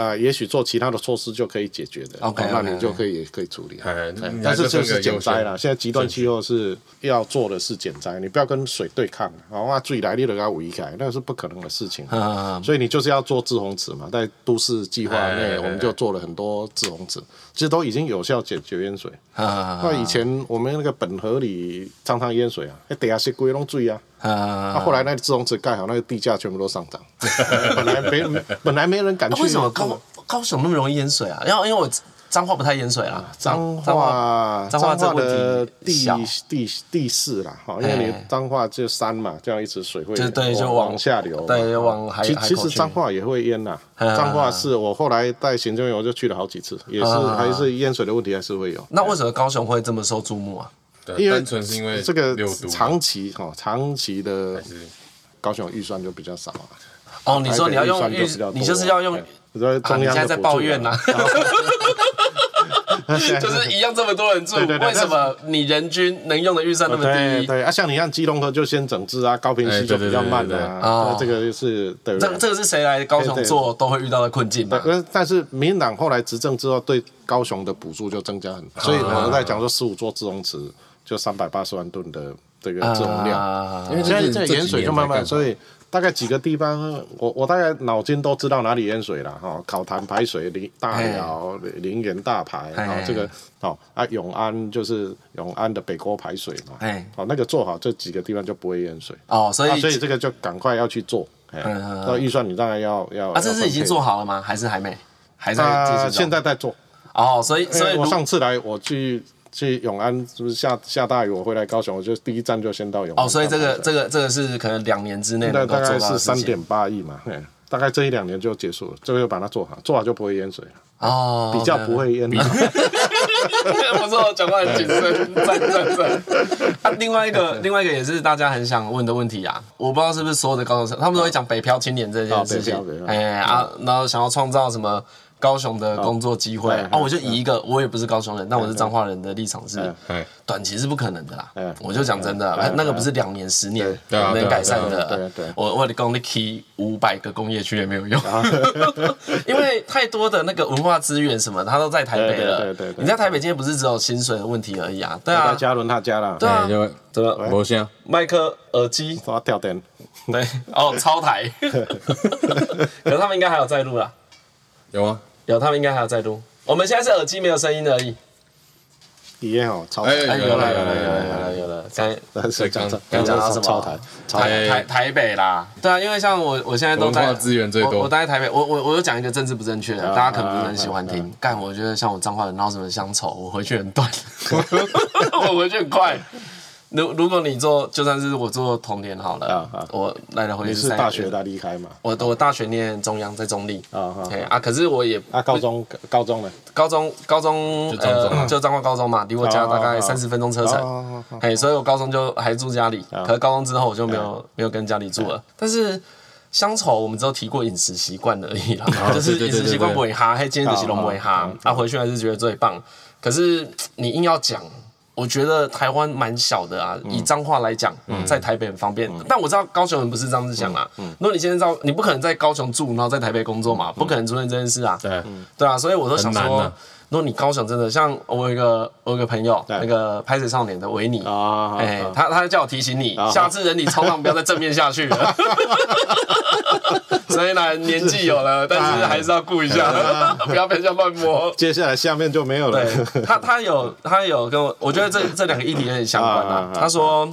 呃，也许做其他的措施就可以解决的，OK，那你就可以也可以处理。但是就是减灾了。现在极端气候是要做的是减灾，你不要跟水对抗。然后啊，水来你都给它围开，那个是不可能的事情。所以你就是要做自洪池嘛，在都市计划内，我们就做了很多自洪池，其实都已经有效解决淹水。那以前我们那个本河里常常淹水啊，那底下是龟龙水啊。啊！后来那个自动池盖好，那个地价全部都上涨。本来没本来没人敢去。为什么高高雄那么容易淹水啊？因为因为我彰化不太淹水啊。彰化彰化的地地地势啦，哈，因为你彰化就山嘛，这样一直水会就对就往下流，对往海其其实彰化也会淹呐。彰化是我后来带行政院我就去了好几次，也是还是淹水的问题还是会有。那为什么高雄会这么受注目啊？因为纯是因为这个长期哈，长期的高雄预算就比较少啊。哦，你说你要用预，你就是要用，你现在在抱怨呐？就是一样这么多人住，为什么你人均能用的预算那么低？对啊，像你像基隆河就先整治啊，高屏溪就比较慢的啊。这个就是对。这这个是谁来高雄做都会遇到的困境吧？但是民进党后来执政之后，对高雄的补助就增加很多，所以我们在讲说十五座滞洪池。就三百八十万吨的这个这种量，因为现在盐水就慢慢，所以大概几个地方，我我大概脑筋都知道哪里淹水了哈。考坛排水，林大寮、林园大排，然后这个哦啊永安就是永安的北沟排水嘛，哦那个做好这几个地方就不会淹水哦，所以所以这个就赶快要去做，那预算你当然要要啊，这是已经做好了吗？还是还没？还在现在在做哦，所以所以我上次来我去。去永安是不是下下大雨？我回来高雄，我就第一站就先到永安。哦，所以这个这个这个是可能两年之内能够做到的事情。大概是三点八亿嘛，对，大概这一两年就结束了，最后把它做好，做好就不会淹水了。哦，比较不会淹。不错，讲话很谨慎，赞赞赞。啊，另外一个另外一个也是大家很想问的问题啊，我不知道是不是所有的高中生，他们都会讲北漂青年这件事情。哎啊，然后想要创造什么？高雄的工作机会啊，我就以一个我也不是高雄人，但我是彰化人的立场是，短期是不可能的啦。我就讲真的，那个不是两年、十年能改善的。我我的工力提五百个工业区也没有用，因为太多的那个文化资源什么，它都在台北了。你在台北今天不是只有薪水的问题而已啊？对啊，嘉伦他家了。对啊，这个我先麦克耳机发掉电。对，哦，超台。可是他们应该还有在录啦。有啊。有，他们应该还要再录。我们现在是耳机没有声音而已。也好，超台。有了，有了，有了，有了，有了。刚刚讲到什么？超台，台台台北啦。对啊，因为像我，我现在都在资源最多。我待在台北，我我我就讲一个政治不正确的，大家可能不是很喜欢听。干，我觉得像我脏话人闹什么乡愁，我回去很短，我回去很快。如如果你做，就算是我做童年好了，我来来回回是大学的离开嘛？我我大学念中央，在中坜啊啊，可是我也啊高中高中了？高中高中呃就彰化高中嘛，离我家大概三十分钟车程，哎，所以我高中就还住家里，可是高中之后我就没有没有跟家里住了。但是乡愁我们只有提过饮食习惯而已啦，就是饮食习惯不会哈，还今天的形容不会哈，啊回去还是觉得最棒。可是你硬要讲。我觉得台湾蛮小的啊，以彰化来讲，在台北很方便。但我知道高雄人不是这样子想啊。如果你现在知道，你不可能在高雄住，然后在台北工作嘛，不可能出现这件事啊。对，对啊，所以我都想说。如果你高雄真的像我有一个我有一个朋友，那个拍水少年的维尼啊，哎，他他叫我提醒你，下次人你常常不要再正面下去了。虽然年纪有了，但是还是要顾一下，不要被人家乱摸。接下来下面就没有了。他他有他有跟我，我觉得这这两个议题有点相关啊。他说，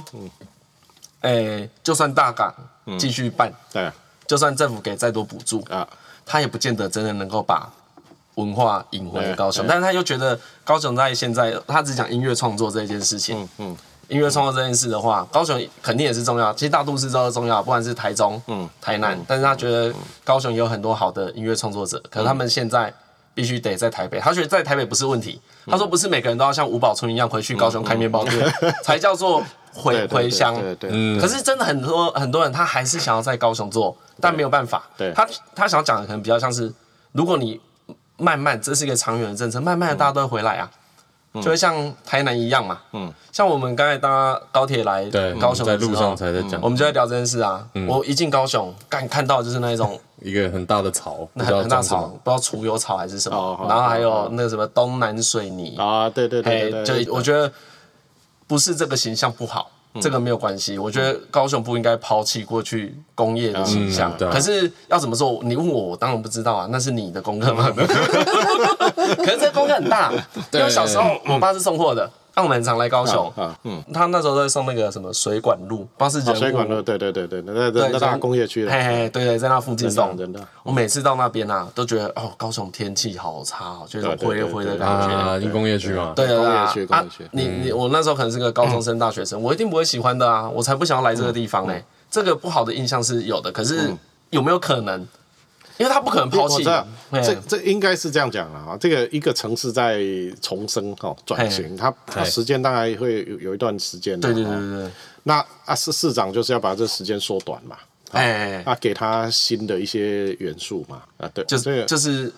哎，就算大港继续办，对，就算政府给再多补助啊，他也不见得真的能够把。文化引回高雄，但是他又觉得高雄在现在，他只讲音乐创作这件事情。嗯嗯，音乐创作这件事的话，高雄肯定也是重要。其实大都市都是重要，不管是台中、嗯、台南，但是他觉得高雄也有很多好的音乐创作者，可是他们现在必须得在台北。他觉得在台北不是问题，他说不是每个人都要像吴宝春一样回去高雄开面包店才叫做回回乡。对对。可是真的很多很多人他还是想要在高雄做，但没有办法。对。他他想讲的可能比较像是。如果你慢慢，这是一个长远的政策，慢慢的大家都会回来啊。就会像台南一样嘛，嗯，像我们刚才搭高铁来高雄，在路上才在讲，我们就在聊这件事啊。我一进高雄，干看到就是那一种一个很大的草，很很大草，不知道除油草还是什么，然后还有那个什么东南水泥。啊，对对对，就我觉得不是这个形象不好。这个没有关系，我觉得高雄不应该抛弃过去工业的形象。可是要怎么做？你问我，我当然不知道啊，那是你的功课嘛。可是这功课很大，因为小时候我爸是送货的。那我们很常来高雄，嗯，他那时候在送那个什么水管路，不知道是水管路，对对对对，那那那大工业区的，嘿嘿，对对，在那附近送。真的，我每次到那边啊，都觉得哦，高雄天气好差哦，就是灰灰的感觉。啊，因工业区嘛，对啊，工业区，工业区。你你我那时候可能是个高中生、大学生，我一定不会喜欢的啊，我才不想要来这个地方嘞。这个不好的印象是有的，可是有没有可能？因为他不可能抛弃，这这应该是这样讲了啊。这个一个城市在重生哈转型，它它时间大概会有有一段时间。对对对对。那啊市市长就是要把这时间缩短嘛，哎，啊给他新的一些元素嘛，啊对，就是就是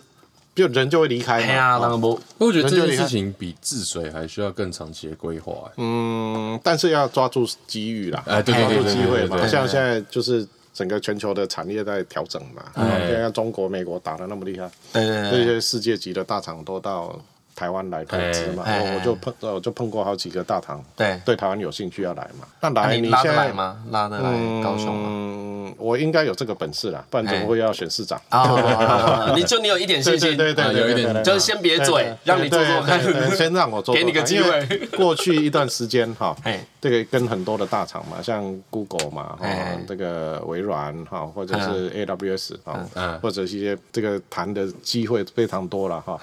就人就会离开嘛。那不，我觉得这件事情比治水还需要更长期的规划。嗯，但是要抓住机遇啦，抓住机会嘛。像现在就是。整个全球的产业在调整嘛，现在中国、美国打得那么厉害，这些世界级的大厂都到台湾来投资嘛，我就碰我就碰过好几个大堂，对。对台湾有兴趣要来嘛，那来你现在吗？拉得来高雄吗？我应该有这个本事啦，不然怎么会要选市长？你就你有一点信心，对对对，有一点，就是先别嘴，让你做做看，先让我做，给你个机会。过去一段时间哈，这个跟很多的大厂嘛，像 Google 嘛，哈，这个微软哈，或者是 AWS 哈，或者一些这个谈的机会非常多了哈。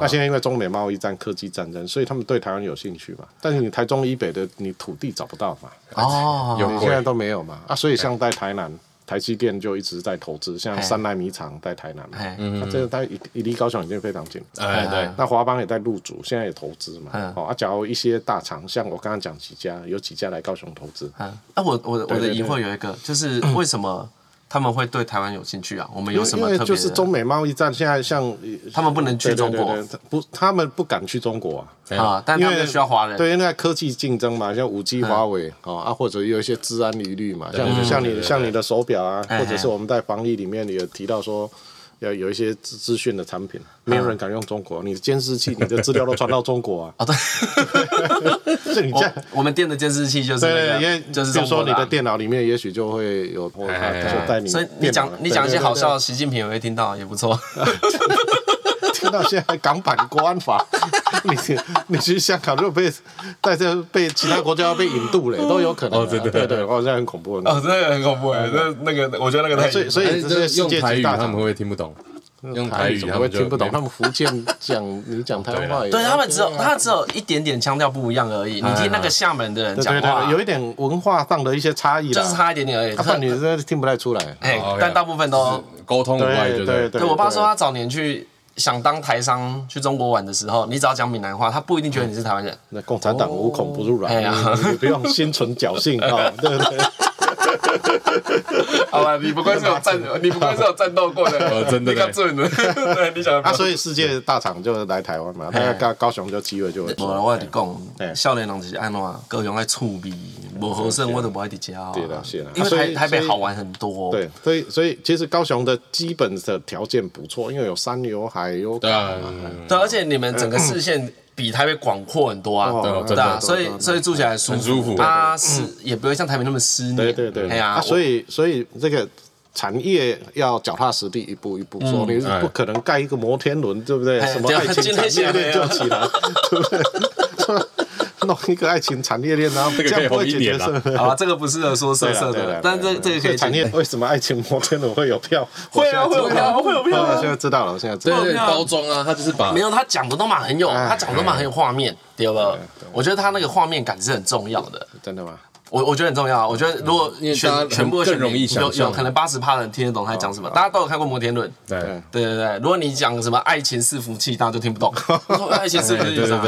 那现在因为中美贸易战、科技战争，所以他们对台湾有兴趣嘛？但是你台中以北的，你土地找不到嘛？哦，有现在都没有嘛？啊，所以像在台南，台积电就一直在投资，像三奈米厂在台南嘛，嗯，这个它离离高雄已经非常近。哎，对，那华邦也在入主，现在也投资嘛。哦，啊，假如一些大厂，像我刚刚讲几家，有几家来高雄投资。啊，我我我的疑惑有一个，就是为什么？他们会对台湾有兴趣啊？我们有什么特别？就是中美贸易战，现在像他们不能去中国，不，他们不敢去中国啊。啊，但他们需要华人。对，因为科技竞争嘛，像五 G、华为啊，或者有一些治安疑虑嘛，像像你像你的手表啊，或者是我们在防疫里面也提到说。要有一些资资讯的产品，没有人敢用中国。你的监视器，你的资料都传到中国啊！啊，对，是你这我们店的监视器就是对，因为就是说你的电脑里面也许就会有，就带你。所以你讲你讲一些好笑，习近平也会听到，也不错。听到现在港版国安法，你你去香港就被在这被其他国家要被引渡嘞，都有可能。哦，对对对对，哦，这很恐怖。哦，真的很恐怖哎，那那个我觉得那个太……所以所以这些世界级大厂他们会不会听不懂？用台语他们听不懂，他们福建讲你讲 台湾话，对他们只有他只有一点点腔调不一样而已。你听那个厦门的人讲话，有一点文化上的一些差异，就是差一点点而已。他你真的听不太出来。哎，但大部分都沟通无碍，对对对。我爸说他早年去。想当台商去中国玩的时候，你只要讲闽南话，他不一定觉得你是台湾人。那共产党无孔不入啊，你不用心存侥幸啊，对不对？好吧，你不愧是有战，你不愧是有战斗过的，真的。对，你想啊，所以世界大厂就来台湾嘛，那高高雄就机会就会。我我跟你讲，少年人就是安怎，高雄爱趣味，无好胜我都不爱伫家。对啦，是啦。因为台台北好玩很多。对，所以所以其实高雄的基本的条件不错，因为有山有海有港。对，而且你们整个 视线。比台北广阔很多啊，对啊，所以所以住起来舒服，它是也不会像台北那么湿。对对对，哎呀，所以所以这个产业要脚踏实地，一步一步做，你不可能盖一个摩天轮，对不对？什么爱情产业链就起来，对不对？弄一个爱情产业链，然后这样不会解决事。啊，这个不适合说色色的，但这这个可以产业为什么爱情摩天轮会有票？会啊，会有票，会有票。现在知道了，现在知道了。包装啊，他就是把没有他讲的都蛮很有，他讲的都蛮很有画面，对吧？我觉得他那个画面感是很重要的。真的吗？我我觉得很重要。我觉得如果全全部选容易想有有可能八十趴的人听得懂他在讲什么。大家都有看过摩天轮，对对对对。如果你讲什么爱情伺服器，大家就听不懂。爱情伺服器是啥？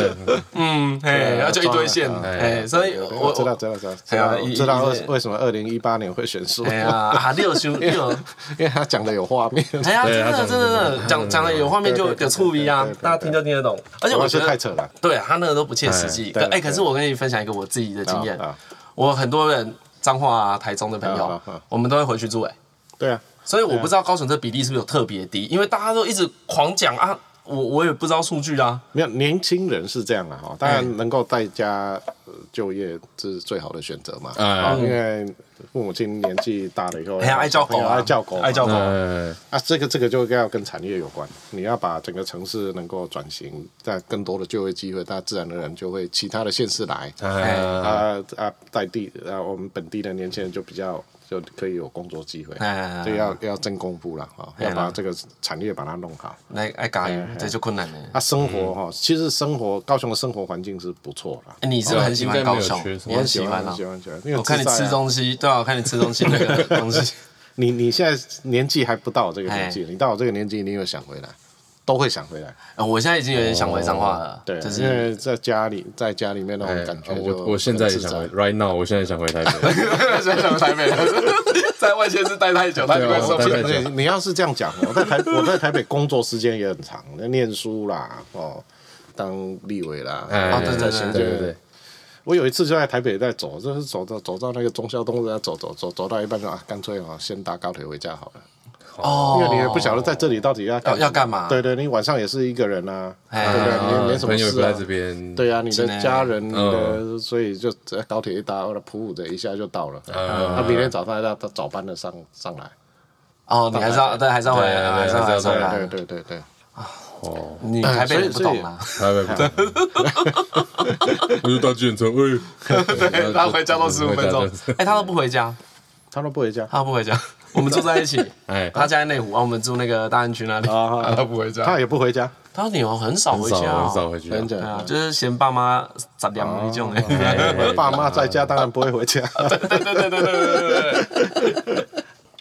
嗯，哎，然后就一堆线，哎，所以我知道知道知道，知道知道为为什么二零一八年会选输。哎呀，啊六兄 六，因为他讲的有画面。哎呀，真的真的讲讲的有画面就有触鼻啊，大家听就听得懂。而且我觉得太扯了，对他那个都不切实际。哎，可是我跟你分享一个我自己的经验。我很多人彰化啊、台中的朋友，我们都会回去住哎。对啊，所以我不知道高雄这比例是不是有特别低，因为大家都一直狂讲啊，我我也不知道数据啊。没有，年轻人是这样的哈，当然能够在家就业是最好的选择嘛。啊，因为父母亲年纪大了以后，爱叫狗，爱叫狗，爱叫狗。啊，这个这个就要跟产业有关。你要把整个城市能够转型，在更多的就业机会，那自然而然就会其他的县市来。啊啊，在地啊，我们本地的年轻人就比较。就可以有工作机会，这要要真功夫了哈，要把这个产业把它弄好。来爱加油，这就困难了。啊，生活哈，其实生活高雄的生活环境是不错的。你是不是很喜欢高雄？我很喜欢，很喜欢，喜欢。我看你吃东西，对啊，我看你吃东西那个 东西。你你现在年纪还不到这个年纪，你到我这个年纪，你有想回来？都会想回来。我现在已经有点想回彰化了。对，就是因为在家里，在家里面那种感觉。我我现在也想回，right now，我现在想回台北。现在想回台北，在外县市待太久，太受不了。你要是这样讲，我在台我在台北工作时间也很长，念书啦，哦，当立委啦，啊，对对对对对。我有一次就在台北在走，就是走到走到那个中孝东路，走走走走到一半说啊，干脆啊，先搭高铁回家好了。哦，因为你也不晓得在这里到底要要干嘛。对对，你晚上也是一个人啊，对不对？没没什么事啊。对啊，你的家人的，所以就在高铁一搭，或者普普的一下就到了。他明天早上要早班的上上来。哦，你还是要对，还是要回来，还是要回来。对对对对。哦，你台北人不懂啊？台北不懂。我就搭计程车，哎，对，他回家都十五分钟。哎，他都不回家，他都不回家，他都不回家。我们住在一起，哎，他家在内湖，啊，我们住那个大安区那里，他不回家，他也不回家，他女儿很少回家，很少回家，就是嫌爸妈杂粮那种，爸妈在家当然不会回家，对对对对对对对，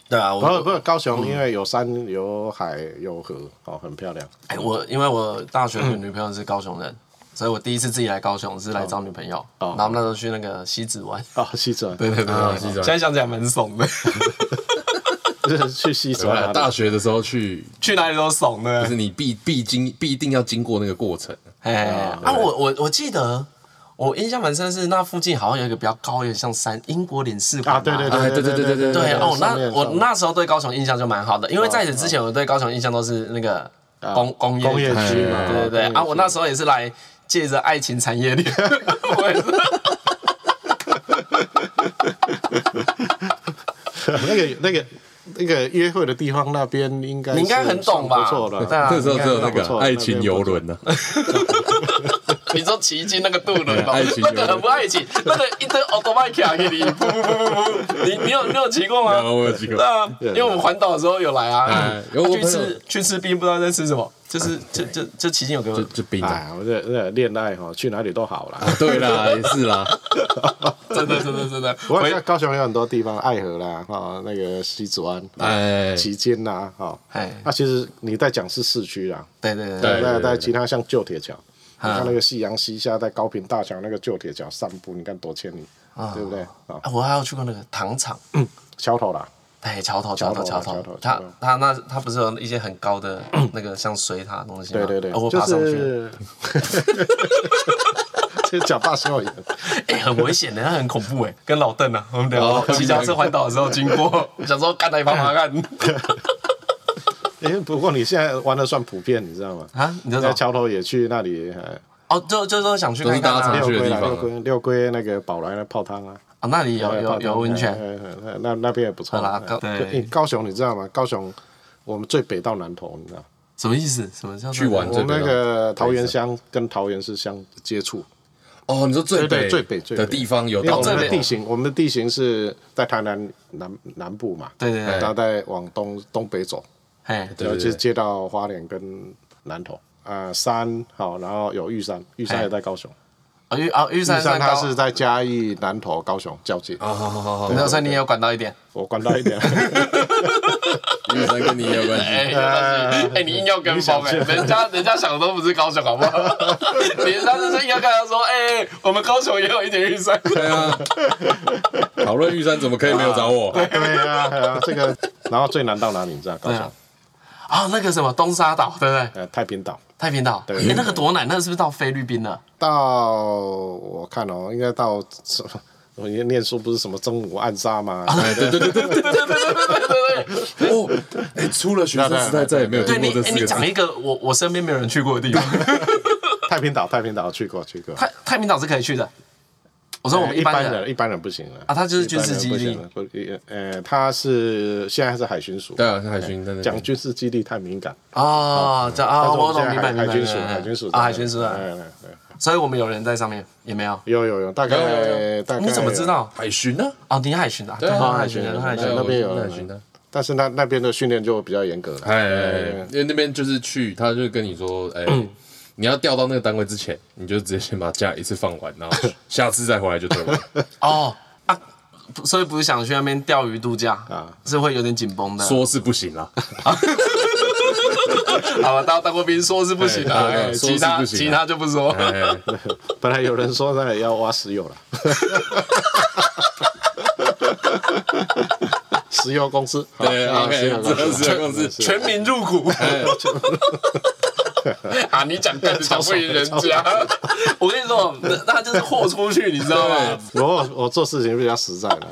对啊，不是不高雄，因为有山有海有河，哦，很漂亮。哎，我因为我大学的女朋友是高雄人。所以我第一次自己来高雄是来找女朋友，然后那时候去那个西子湾。哦，西子湾。对对对，现在想起来蛮怂的。就是去西子湾，大学的时候去，去哪里都怂的。就是你必必经必定要经过那个过程。哎，啊，我我我记得我印象蛮深是那附近好像有一个比较高，有点像山英国领事馆。啊，对对对对对对对对。哦，那我那时候对高雄印象就蛮好的，因为在此之前我对高雄印象都是那个工工业区嘛。对对对。啊，我那时候也是来。借着爱情产业链，那个那个那个约会的地方那边应该，你应该很懂吧？不错的，那时候只有那个爱情游轮呢。你说骑进那个渡轮吗？那个很不爱情，那个一堆奥多曼卡给你，不不不不不，你你有你有骑过吗？我有骑过。对啊，因为我们环岛的时候有来啊，去吃去吃冰，不知道在吃什么。就是就就就骑进有个就冰啊！我这这恋爱哈，去哪里都好啦。对啦，也是啦，真的真的真的。我看高雄有很多地方，爱河啦，哈，那个西子湾、哎，旗津啦，哈，哎，那其实你在讲是市区啦。对对对。那在其他像旧铁桥，你看那个夕阳西下，在高屏大桥那个旧铁桥散步，你看多惬意，对不对？啊，我还要去过那个糖厂，桥头啦。哎，桥头，桥头，桥头，他他那他不是有一些很高的 那个像水塔的东西吗？对对对，我爬上去，这脚大笑也，哎，很危险的，他很恐怖哎，跟老邓啊，我们两个骑脚踏车环岛的时候经过，想说干他一发干。哎，不过你现在玩的算普遍，你知道吗？啊，你在桥头也去那里？哦，就就说想去看看常去的地方，六龟六龟那个宝来那泡汤啊。啊，那里有有有温泉，那那边也不错。对，高雄你知道吗？高雄我们最北到南投，你知道什么意思？什么叫去玩？我们那个桃园乡跟桃园是相接触。哦，你说最北最北的地方有？我们的地形，我们的地形是在台南南南部嘛？对对对。然后再往东东北走，哎，然后就接到花莲跟南投啊山好，然后有玉山，玉山也在高雄。啊玉啊玉山山它是在嘉义、南投、高雄交界。好好好好，那所以你也有管到一点，我管到一点。玉山跟你也有关系。哎，哎，你硬要跟风哎，人家人家想的都不是高雄，好不好？你人家就是硬要跟他说，哎，我们高雄也有一点玉山。对啊，讨论玉山怎么可以没有找我？对啊，对啊，这个，然后最难到哪里？你知道高雄？啊，那个什么东沙岛，对不对？呃，太平岛。太平岛，哎，那个多难？那个是不是到菲律宾了？到我看哦，应该到什么？我念念书不是什么中午暗杀吗？对对对对对对对对对对。哦，哎，出了学生时代再也没有听过这四个字。你讲一个我我身边没有人去过的地方。太平岛，太平岛去过去过。太太平岛是可以去的。我说我们一般人一般人不行了啊，他就是军事基地。不，呃，他是现在是海巡署。对啊，是海巡。讲军事基地太敏感啊，讲啊，我懂，明白明白。海军署，海军署啊，海巡署啊。所以我们有人在上面，也没有。有有有，大概大概。你怎么知道海巡呢？哦，你海巡的。对啊，海巡的，海巡那边有海巡的。但是那那边的训练就比较严格了。哎，因为那边就是去，他就跟你说，哎。你要调到那个单位之前，你就直接先把假一次放完，然后下次再回来就对了。哦啊，所以不是想去那边钓鱼度假啊，是会有点紧绷的。说是不行啦。好了，当当过兵说是不行啊，其他其他就不说。本来有人说那里要挖石油了，石油公司，对，OK，石油公司全民入股。啊！你讲干讲不赢人家，我跟你说，那那就是豁出去，你知道吗？我我做事情比较实在的，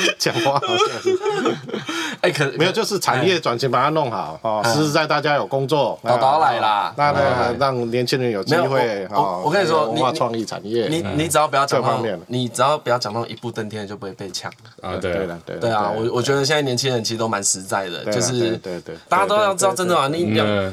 讲话好像是。哎，可没有，就是产业转型把它弄好哦，实实在大家有工作，宝宝来啦，那那让年轻人有机会哦。我跟你说，文化创意产业，你你只要不要讲这方面，你只要不要讲那种一步登天的，就不会被抢啊。对的，对对啊，我我觉得现在年轻人其实都蛮实在的，就是对对，大家都要知道真的嘛，你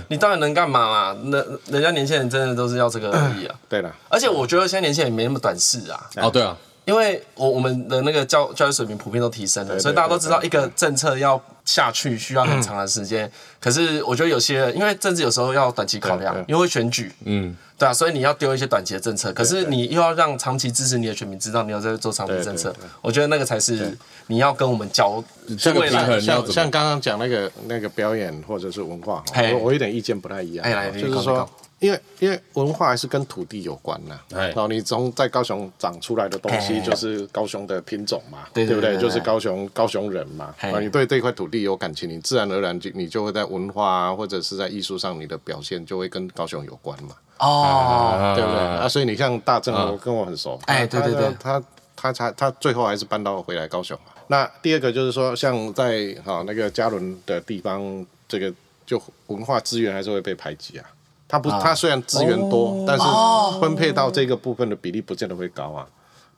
你到底能干嘛嘛？那人家年轻人真的都是要这个而已啊。对了，而且我觉得现在年轻人没那么短视啊。哦，对啊。因为我我们的那个教教育水平普遍都提升了，所以大家都知道一个政策要下去需要很长的时间。可是我觉得有些人，因为政治有时候要短期考量，因为选举，嗯，对啊，所以你要丢一些短期的政策，可是你又要让长期支持你的选民知道你有在做长期政策。我觉得那个才是你要跟我们教，像像像刚刚讲那个那个表演或者是文化，我我有点意见不太一样，就是说。因为因为文化还是跟土地有关呐，然后你从在高雄长出来的东西就是高雄的品种嘛，对不对？就是高雄高雄人嘛，啊，你对这块土地有感情，你自然而然就你就会在文化啊或者是在艺术上你的表现就会跟高雄有关嘛，哦，对不对？啊，所以你像大正，我跟我很熟，哎，对对对，他他才他最后还是搬到回来高雄嘛。那第二个就是说，像在哈那个嘉伦的地方，这个就文化资源还是会被排挤啊。它不，它虽然资源多，但是分配到这个部分的比例不见得会高啊。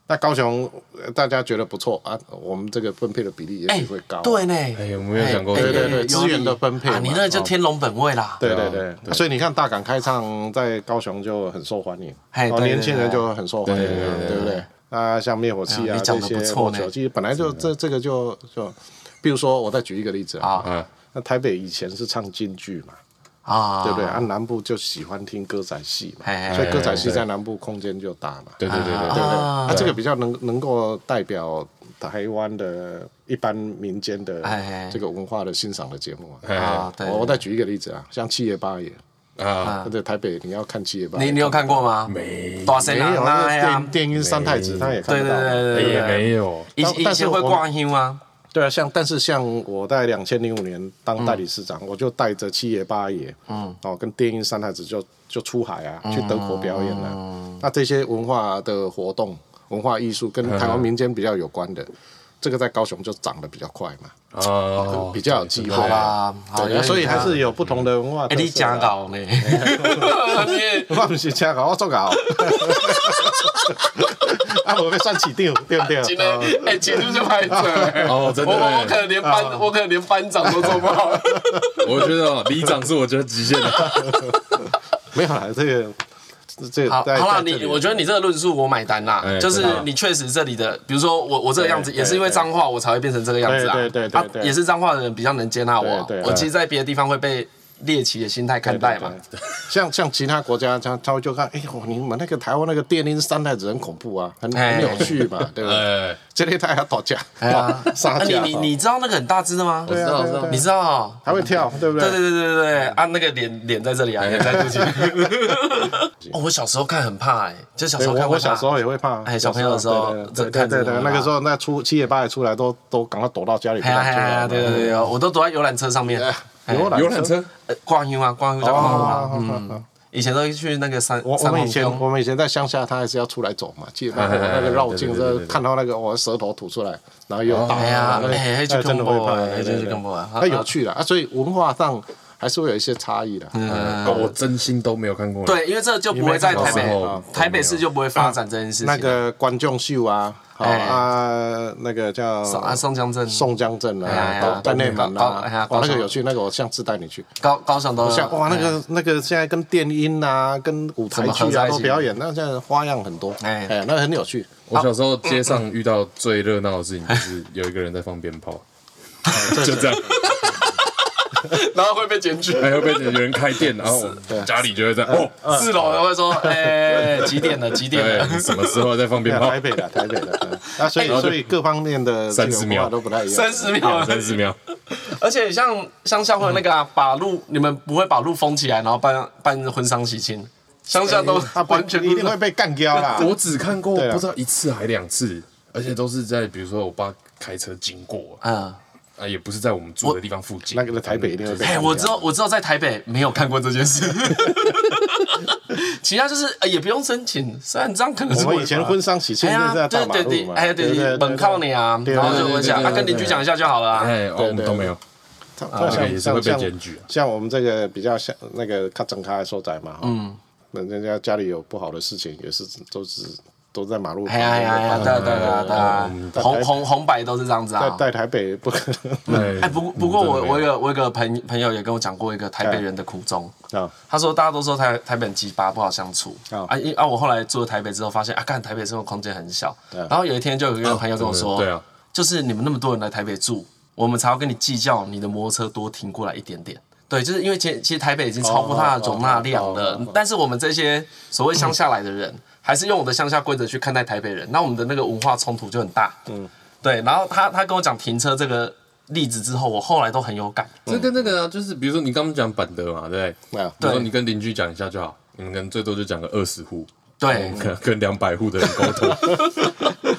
那高雄大家觉得不错啊，我们这个分配的比例也许会高。对呢，哎，我没有想过，对对对，资源的分配，你那就天龙本位啦。对对对，所以你看大港开唱在高雄就很受欢迎，哦，年轻人就很受欢迎，对不对？啊，像灭火器啊这些，火球其实本来就这这个就就，比如说我再举一个例子啊，那台北以前是唱京剧嘛。啊，对不对？啊，南部就喜欢听歌仔戏嘛，所以歌仔戏在南部空间就大嘛。对对对对对。啊，这个比较能能够代表台湾的一般民间的这个文化的欣赏的节目啊。我我再举一个例子啊，像七爷八爷啊，或者台北你要看七爷八爷，你你有看过吗？没，没有。电电音三太子他也看到，对对对对，没有。以以前会挂音吗？对啊，像但是像我在两千零五年当代理市长，我就带着七爷八爷，嗯，哦，跟电音三太子就就出海啊，去德国表演了。那这些文化的活动、文化艺术跟台湾民间比较有关的，这个在高雄就长得比较快嘛，哦，比较有机会啊。对，所以还是有不同的文化。哎，你讲搞呢？我不是讲搞，我做稿。啊，我被算起定，对不对？今天哎，起初就拍者，哦，真的，我我可能连班，我可能连班长都做不好。我觉得里长是我觉得极限的。没有啦，这个这个好，好了，你我觉得你这个论述我买单啦，就是你确实这里的，比如说我我这个样子，也是因为脏话我才会变成这个样子啊，对对对，也是脏话的人比较能接纳我。我其实，在别的地方会被猎奇的心态看待嘛。像像其他国家，他他会就看，哎呦，你们那个台湾那个电音三太子很恐怖啊，很很有趣嘛，对不对？这里他还要打架，杀架。你你你知道那个很大只的吗？我知道，你知道？还会跳，对不对？对对对对对啊，那个脸脸在这里啊，脸在肚脐。哦，我小时候看很怕哎，就小时候看我小时候也会怕，哎，小朋友的时候，对对对，那个时候那出七爷八爷出来都都赶快躲到家里。对啊对对对，我都躲在游览车上面。游游览车，逛游啊逛游在逛嘛，嗯，以前都去那个山，我我们以前我们以前在乡下，他还是要出来走嘛，记得那个绕境，这看到那个我舌头吐出来，然后又打，哎呀，哎，就真的会怕，真是恐怖啊，很有趣的啊，所以文化上还是会有一些差异的。嗯，我真心都没有看过。对，因为这就不会在台北，台北市就不会发展这件事情。那个观众秀啊。好啊，那个叫啊宋江镇，宋江镇啊，在内蒙啊，哇，那个有趣，那个我下次带你去。高高雄都像哇，那个那个现在跟电音啊，跟舞台剧啊都表演，那现在花样很多，哎，那个很有趣。我小时候街上遇到最热闹的事情就是有一个人在放鞭炮，就这样。然后会被检举，还会被有人开店，然后家里就会在哦，四楼会说，哎，几点了？几点了？什么时候在放鞭炮？台北的，台北的，那，所以所以各方面的三十秒都不太一样，三十秒，三十秒。而且像乡下会那个把路，你们不会把路封起来，然后办办婚丧喜庆，乡下都完全一定会被干掉啦。我只看过不知道一次还两次，而且都是在比如说我爸开车经过，嗯。啊，也不是在我们住的地方附近。那个在台北一定会被。哎，我知道，我知道，在台北没有看过这件事。其他就是也不用申请，虽然这样可能是。我们以前婚丧喜庆就是在大马路嘛。哎，对对，本靠你啊，然后就问一下，他跟邻居讲一下就好了。哎，我们都没有。他像也是会被检举。像我们这个比较像那个他整开的所在嘛，嗯，那人家家里有不好的事情，也是都是。都在马路旁边。哎呀呀，对对对对，红红红白都是这样子啊。在台北不可能。哎，不不过我我有我有个朋朋友也跟我讲过一个台北人的苦衷。他说大家都说台台北很鸡巴不好相处。啊，因啊我后来住了台北之后发现啊，看台北生活空间很小。然后有一天就有一个朋友跟我说，对啊，就是你们那么多人来台北住，我们才要跟你计较你的摩托车多停过来一点点。对，就是因为其实其实台北已经超过它的容纳量了，但是我们这些所谓乡下来的人。还是用我的乡下规则去看待台北人，那我们的那个文化冲突就很大。嗯，对。然后他他跟我讲停车这个例子之后，我后来都很有感。这跟那个啊，就是比如说你刚刚讲板德嘛，对不对？比如说你跟邻居讲一下就好，你们可能最多就讲个二十户。对，跟两百户的人沟通。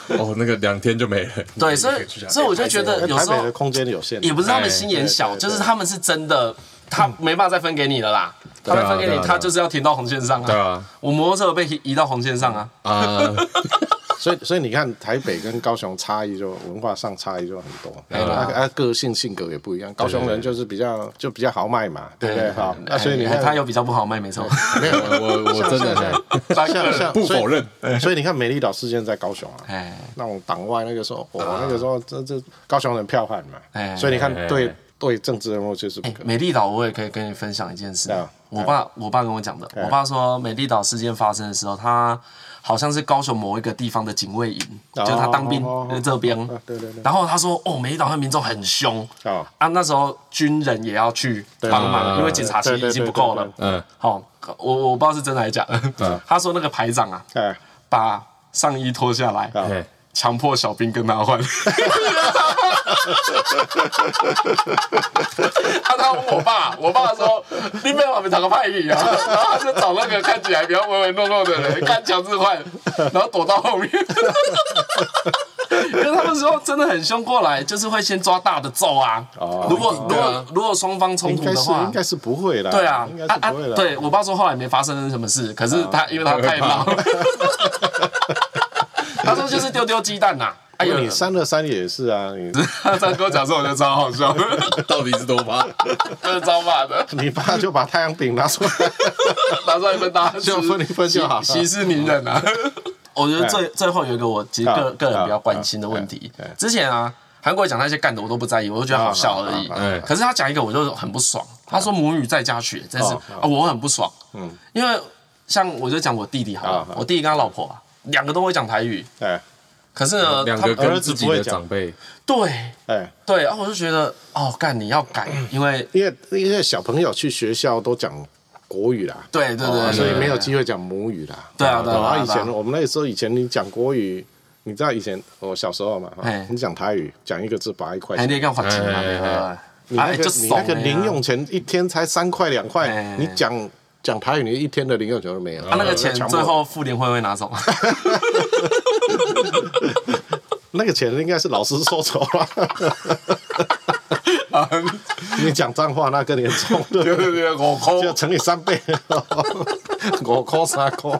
哦，那个两天就没了。对，所以所以我就觉得有时候台北的空间有限，也不是他们心眼小，就是他们是真的。他没办法再分给你了啦，他再分给你，他就是要停到红线上啊。对啊，我摩托车被移到红线上啊。啊，所以所以你看台北跟高雄差异就文化上差异就很多，啊个性性格也不一样。高雄人就是比较就比较豪迈嘛，对不对？好，那所以你看他有比较不豪迈，没错。没有，我我 真的像像不否认。所以你看美丽岛事件在高雄啊，那种党外那个时候，我那个时候这这高雄人票悍嘛，所以你看对。对政治人物就是不可能。美丽岛，我也可以跟你分享一件事。我爸，我爸跟我讲的。我爸说，美丽岛事件发生的时候，他好像是高雄某一个地方的警卫营，就他当兵在这边。对对对。然后他说，哦，美丽岛的民众很凶。啊，那时候军人也要去帮忙，因为警察其实已经不够了。嗯。好，我我不知道是真的还是假的。他说那个排长啊，把上衣脱下来，强迫小兵跟他换。他他问我爸，我爸说：“你没有旁边找个派系啊？”然后他就找那个看起来比较唯唯诺诺的人，干强制换，然后躲到后面。因为他们说真的很凶过来，就是会先抓大的揍啊。如果如果如果双方冲突的话，应该是不会的。对啊，啊啊！对我爸说后来没发生什么事，可是他因为他太忙，就是丢丢鸡蛋呐。哎呦，你三二三也是啊！你 他这样跟我讲说，我觉得超好笑。到底是多怕？这是超怕的。你爸就把太阳饼拿出来，拿出来分大家就分一分就好。息事宁人啊！我觉得最最后有一个我其实个个人比较关心的问题。之前啊，韩国讲那些干的我都不在意，我都觉得好笑而已。可是他讲一个我就很不爽。他说母语在家学，真是啊，我很不爽。嗯，因为像我就讲我弟弟好了，我弟弟跟他老婆啊，两个都会讲台语。哎。可是呢，两个跟自己的长辈，对，哎，对，然后我就觉得，哦，干你要改，因为因为因为小朋友去学校都讲国语啦，对对对，所以没有机会讲母语啦。对啊，对啊。以前我们那个时候，以前你讲国语，你知道以前我小时候嘛，你讲台语，讲一个字八一块钱，你要花钱嘛，你那个你那个零用钱一天才三块两块，你讲。讲台语，你一天的零用钱都没有。他那个钱最后妇联会会拿走。那个钱应该是老师收走了。你讲脏话那更严重。对对对，五块就乘以三倍。五块三块。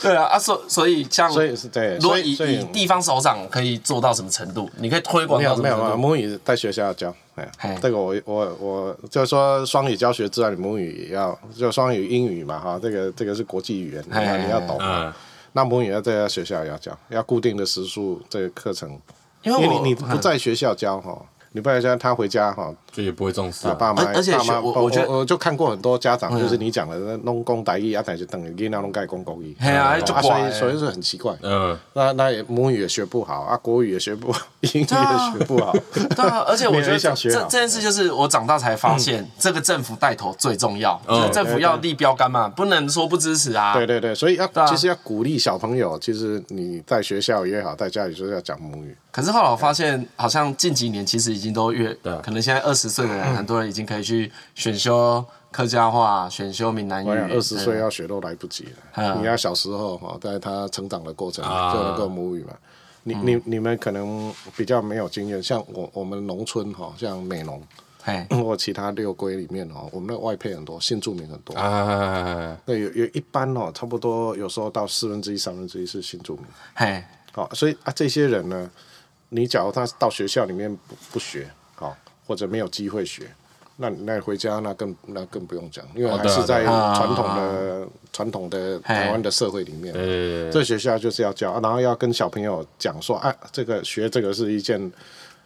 对啊啊，所所以像，所以是对。如果以以地方首长可以做到什么程度？你可以推广到什么程度？没有没有，母语在学校要教。哎，这个我我我就是说双语教学之外，母语也要，就双语英语嘛哈，这个这个是国际语言，你要懂。那母语要在学校要教，要固定的时数这个课程，因为你你不在学校教哈。你不然像他回家哈，就也不会重视。爸妈，而且我我觉得我就看过很多家长，就是你讲的那弄公台语，啊，但是等于囡仔弄改公国语。系啊，就所以所以是很奇怪。嗯。那那也母语也学不好啊，国语也学不好，英语也学不好。对啊，而且我觉得这这件事就是我长大才发现，这个政府带头最重要。就是政府要立标杆嘛，不能说不支持啊。对对对，所以要其实要鼓励小朋友，其实你在学校也好，在家里就是要讲母语。可是后来我发现，好像近几年其实已经都越，可能现在二十岁的人，很多人已经可以去选修客家话，选修闽南语。二十岁要学都来不及了。你要小时候哈，在他成长的过程就能够母语嘛。你你你们可能比较没有经验，像我我们农村哈，像美浓，或其他六龟里面哦，我们的外配很多，新住民很多。啊，那有有一般哦，差不多有时候到四分之一、三分之一是新住民。嘿，好，所以啊，这些人呢。你假如他到学校里面不不学，好，或者没有机会学，那那回家那更那更不用讲，因为还是在传统的传统的台湾的社会里面，这学校就是要教，然后要跟小朋友讲说，哎，这个学这个是一件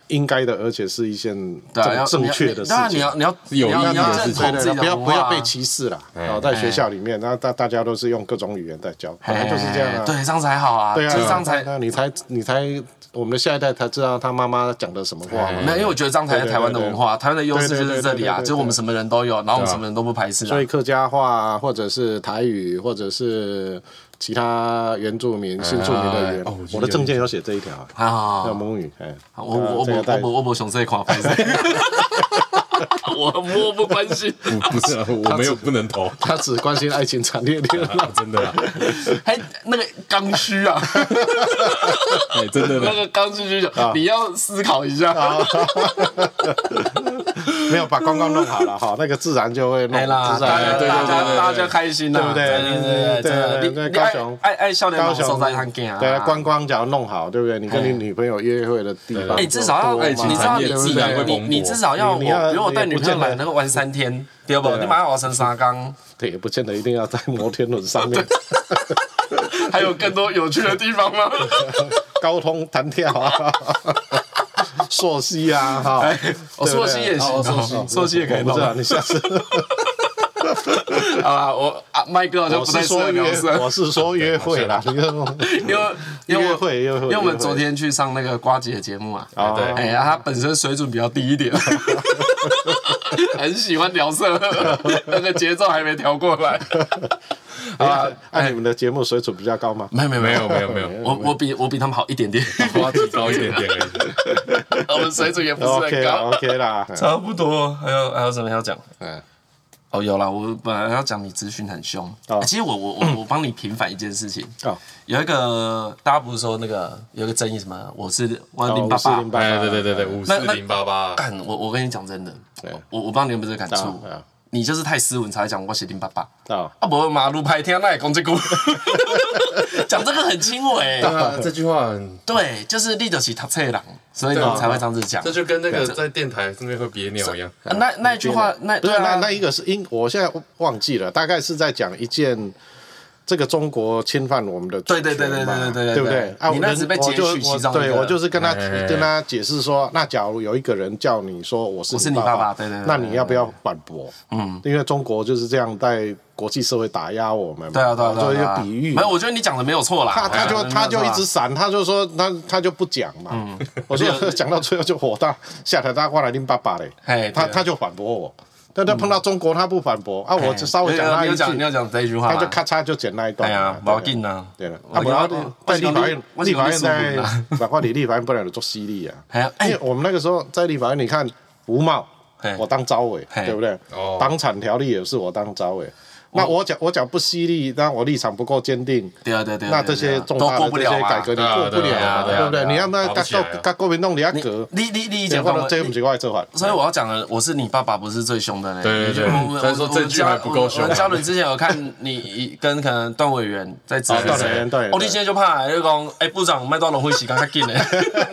应该的，而且是一件正正确的事情。你要你要有意义的事情，不要不要被歧视了。哦，在学校里面，那大大家都是用各种语言在教，本来就是这样啊。对，这样才好啊。对啊，这样才那你才你才。我们的下一代才知道他妈妈讲的什么话。没有，因为我觉得这样才是台湾的文化，台湾的优势就是这里啊，就是我们什么人都有，然后我们什么人都不排斥。所以客家话，或者是台语，或者是其他原住民、新住民的语言，我的证件有写这一条。啊，叫蒙语。哎，我我我我我我不想这一块，我漠不关心。不是啊，我没有不能投，他只关心爱情惨烈烈。真的啊，还那个刚需啊。哎真的，那个刚需需求，你要思考一下。没有把观光弄好了哈，那个自然就会弄。对啦，大家大家就开心了，对不对？对对对，高雄爱爱笑脸高雄在看见啊。对，观光只要弄好，对不对？你跟你女朋友约会的地方，哎，至少要，你知道你自然，你你至少要，如果带女朋友来能够玩三天，对不？你马上玩成沙缸，对，也不见得一定要在摩天轮上面。还有更多有趣的地方吗？高通弹跳啊，溯溪啊，哈，溯溪也行，溯溪也可以弄。你下次，好吧，我啊，麦哥好像不太适合聊色。我是说约会啦，因为因为约会约会，因为我们昨天去上那个瓜姐的节目啊，对，哎呀，他本身水准比较低一点，很喜欢聊色，那个节奏还没调过来。啊，哎你们的节目水准比较高吗？没有没有没有没有没有，我我比我比他们好一点点，瓜子高一点点而已。我们水准也不是很高，OK 啦，差不多。还有还有什么要讲？嗯，哦，有了，我本来要讲你资讯很凶。其实我我我我帮你平反一件事情。哦，有一个大家不是说那个有一个争议什么？我是五四零八八，对对对对对，五四零八八。干，我我跟你讲真的，我我不知道你有没有这个感触。你就是太斯文才会讲我是林爸爸啊！啊，不马路拍天那也讲这句，讲这个很轻微。对啊，这句话对，就是你就是读册人，所以你才会这样子讲。这就跟那个在电台上面会憋尿一样。那那句话，那对那那一个是因，我现在忘记了，大概是在讲一件这个中国侵犯我们的主权嘛，对对对对对对对，对不对？啊，你那时被截取其中，对我就是跟他跟他解释说，那假如有一个人叫你说我是你爸爸，对对，那你要不要反驳？嗯，因为中国就是这样在国际社会打压我们，对啊对啊，做一个比喻。没有，我觉得你讲的没有错啦。他他就他就一直闪，他就说他他就不讲嘛。我说 讲到最后就火大，下台大过来拎爸爸嘞，他他就反驳我。但他碰到中国，他不反驳啊！我就稍微讲他一句，你要讲这一句话，他就咔嚓就剪那一段。对啊，不要紧呐。对了，啊，不要在立法院，立法院在法官，你立法院不能做犀利啊。因为我们那个时候在立法院，你看吴茂，我当招委，对不对？党产条例也是我当招委。那我讲我讲不犀利，那我立场不够坚定，对啊对对，那这些重大的这些改革你过不了，对不对？你要不然跟跟国民弄你要隔，你你你以前这这不是我做法。所以我要讲的，我是你爸爸，不是最凶的那。对对对。所以说证据还不够凶。嘉伦之前有看你跟可能段委员在质询谁，对。哦，你现在就怕就讲，哎，部长麦当劳会洗刚才进来，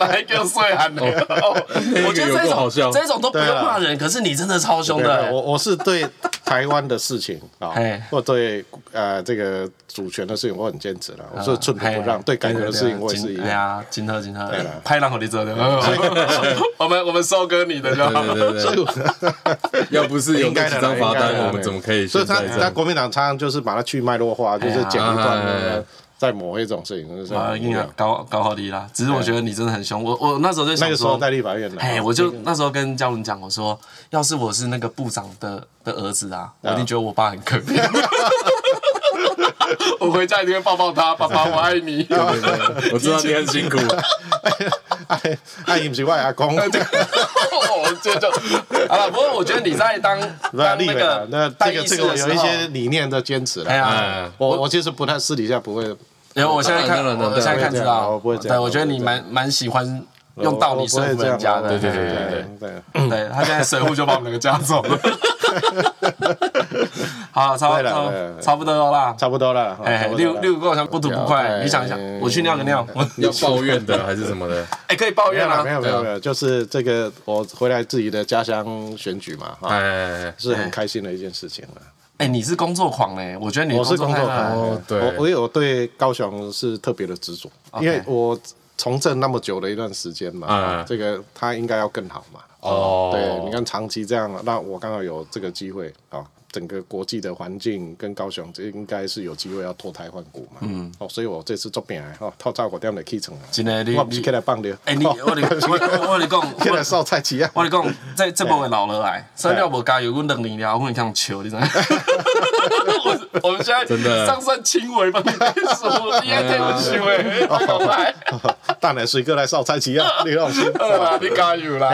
来给我睡喊的。我觉得这种这种都不用骂人，可是你真的超凶的。我我是对台湾的事情啊，或对。呃，这个主权的事情我很坚持了，我是寸步不让。对改革的事情我也是一样。对啊，金鹤金鹤，拍浪和你走的。我们我们收割你的，对对对。要不是有几张罚单，我们怎么可以？所以他他国民党常常就是把它去脉络化，就是剪一段再抹一种事情，就是高高好低啦。只是我觉得你真的很凶。我我那时候在想说，那个时候在立法院呢，哎，我就那时候跟嘉伦讲，我说，要是我是那个部长的的儿子啊，我一定觉得我爸很可怜。我回家一定会抱抱他，爸爸我爱你。我知道你很辛苦。爱 你不是我阿公。我这就好了。不过我觉得你在当当那个那这个这个有一些理念的坚持了。哎呀，我我其实不太私底下不会。因为我现在看，我现在看知道，我不会这样。对，我觉得你蛮蛮喜欢用道理说服人家的。对对对对对。对，他现在神户就把我们两个家走了。好，差不多，差不多了啦，差不多了。哎，六六个好像不吐不快，你想一想，我去尿个尿，要抱怨的还是什么的？哎，可以抱怨啊，没有没有没有，就是这个我回来自己的家乡选举嘛，哎，是很开心的一件事情了。哎，你是工作狂嘞，我觉得你我是工作狂，对，我我有对高雄是特别的执着，因为我从政那么久的一段时间嘛，这个他应该要更好嘛。哦，对，你看长期这样，那我刚好有这个机会啊。整个国际的环境跟高雄，这应该是有机会要脱胎换骨嘛。嗯。哦，所以我这次做饼哦，套照顾店的起床啊。真的，你我不是起来放的。哎，你我 我我我你讲，起来烧菜市啊。我你讲，这这部分老了来，所以要不加油，我两年了，我会这样笑，你知道吗？我我们现在真的上山轻微吧，你说你还对不起我，来，大奶水哥来烧菜市啊，你放心。你加油啦！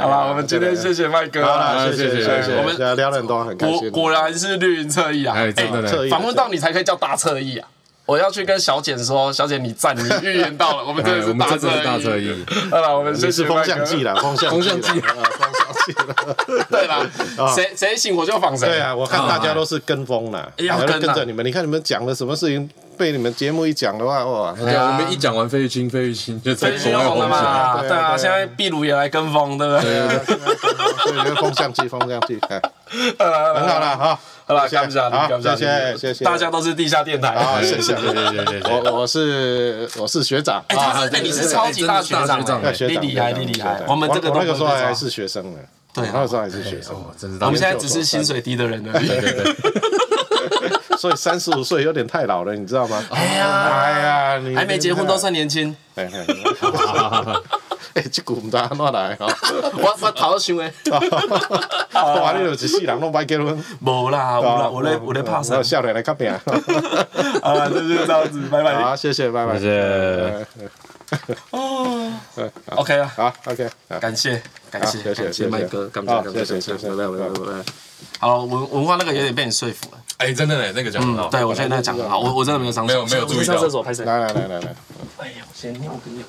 好啦，我们今天谢谢麦哥，谢谢谢谢，我们聊了很多，很开心。果然是绿营侧翼啊！哎，真的，访问到你才可以叫大侧翼啊！我要去跟小简说，小简你赞，你预言到了，我们真的是大侧翼。好了，我们这是风向计了，风向风向计，风向计。对啦，谁谁醒我就仿谁。对啊，我看大家都是跟风了，要跟着你们。你看你们讲的什么事情，被你们节目一讲的话，哇！对啊，我们一讲完费玉清，费玉清就费玉清红了嘛？对啊，现在壁炉也来跟风，对不对？所以风向机，风向计，哎，很好了，好。好了，感谢，好，谢谢，谢谢，大家都是地下电台，好，谢谢，谢谢，谢谢，我我是我是学长，哎，你是超级大学长，你厉害，你厉害，我们这个那个时候还是学生呢，对，那个时候还是学生，真的，我们现在只是薪水低的人而已，对对对，所以三十五岁有点太老了，你知道吗？哎呀，哎呀，你还没结婚都算年轻。哎，这句唔知安怎来吼？我我头想诶，我话你就是世人拢歹结婚。无啦，无啦，我咧我咧拍摄。少年来较拼。啊，就是这样子，拜拜。好，谢谢，拜拜。谢谢。哦，OK 了，好，OK，感谢，感谢，感谢麦哥，感谢，感谢，谢谢，拜拜，拜拜。好，文文化那个有点被你说服了。哎，真的嘞，那个讲很好。对，我觉得那个讲很好，我我真的没有上厕所，没有没有注意到。上厕所拍谁？来来来来来。哎呀，我先尿个尿。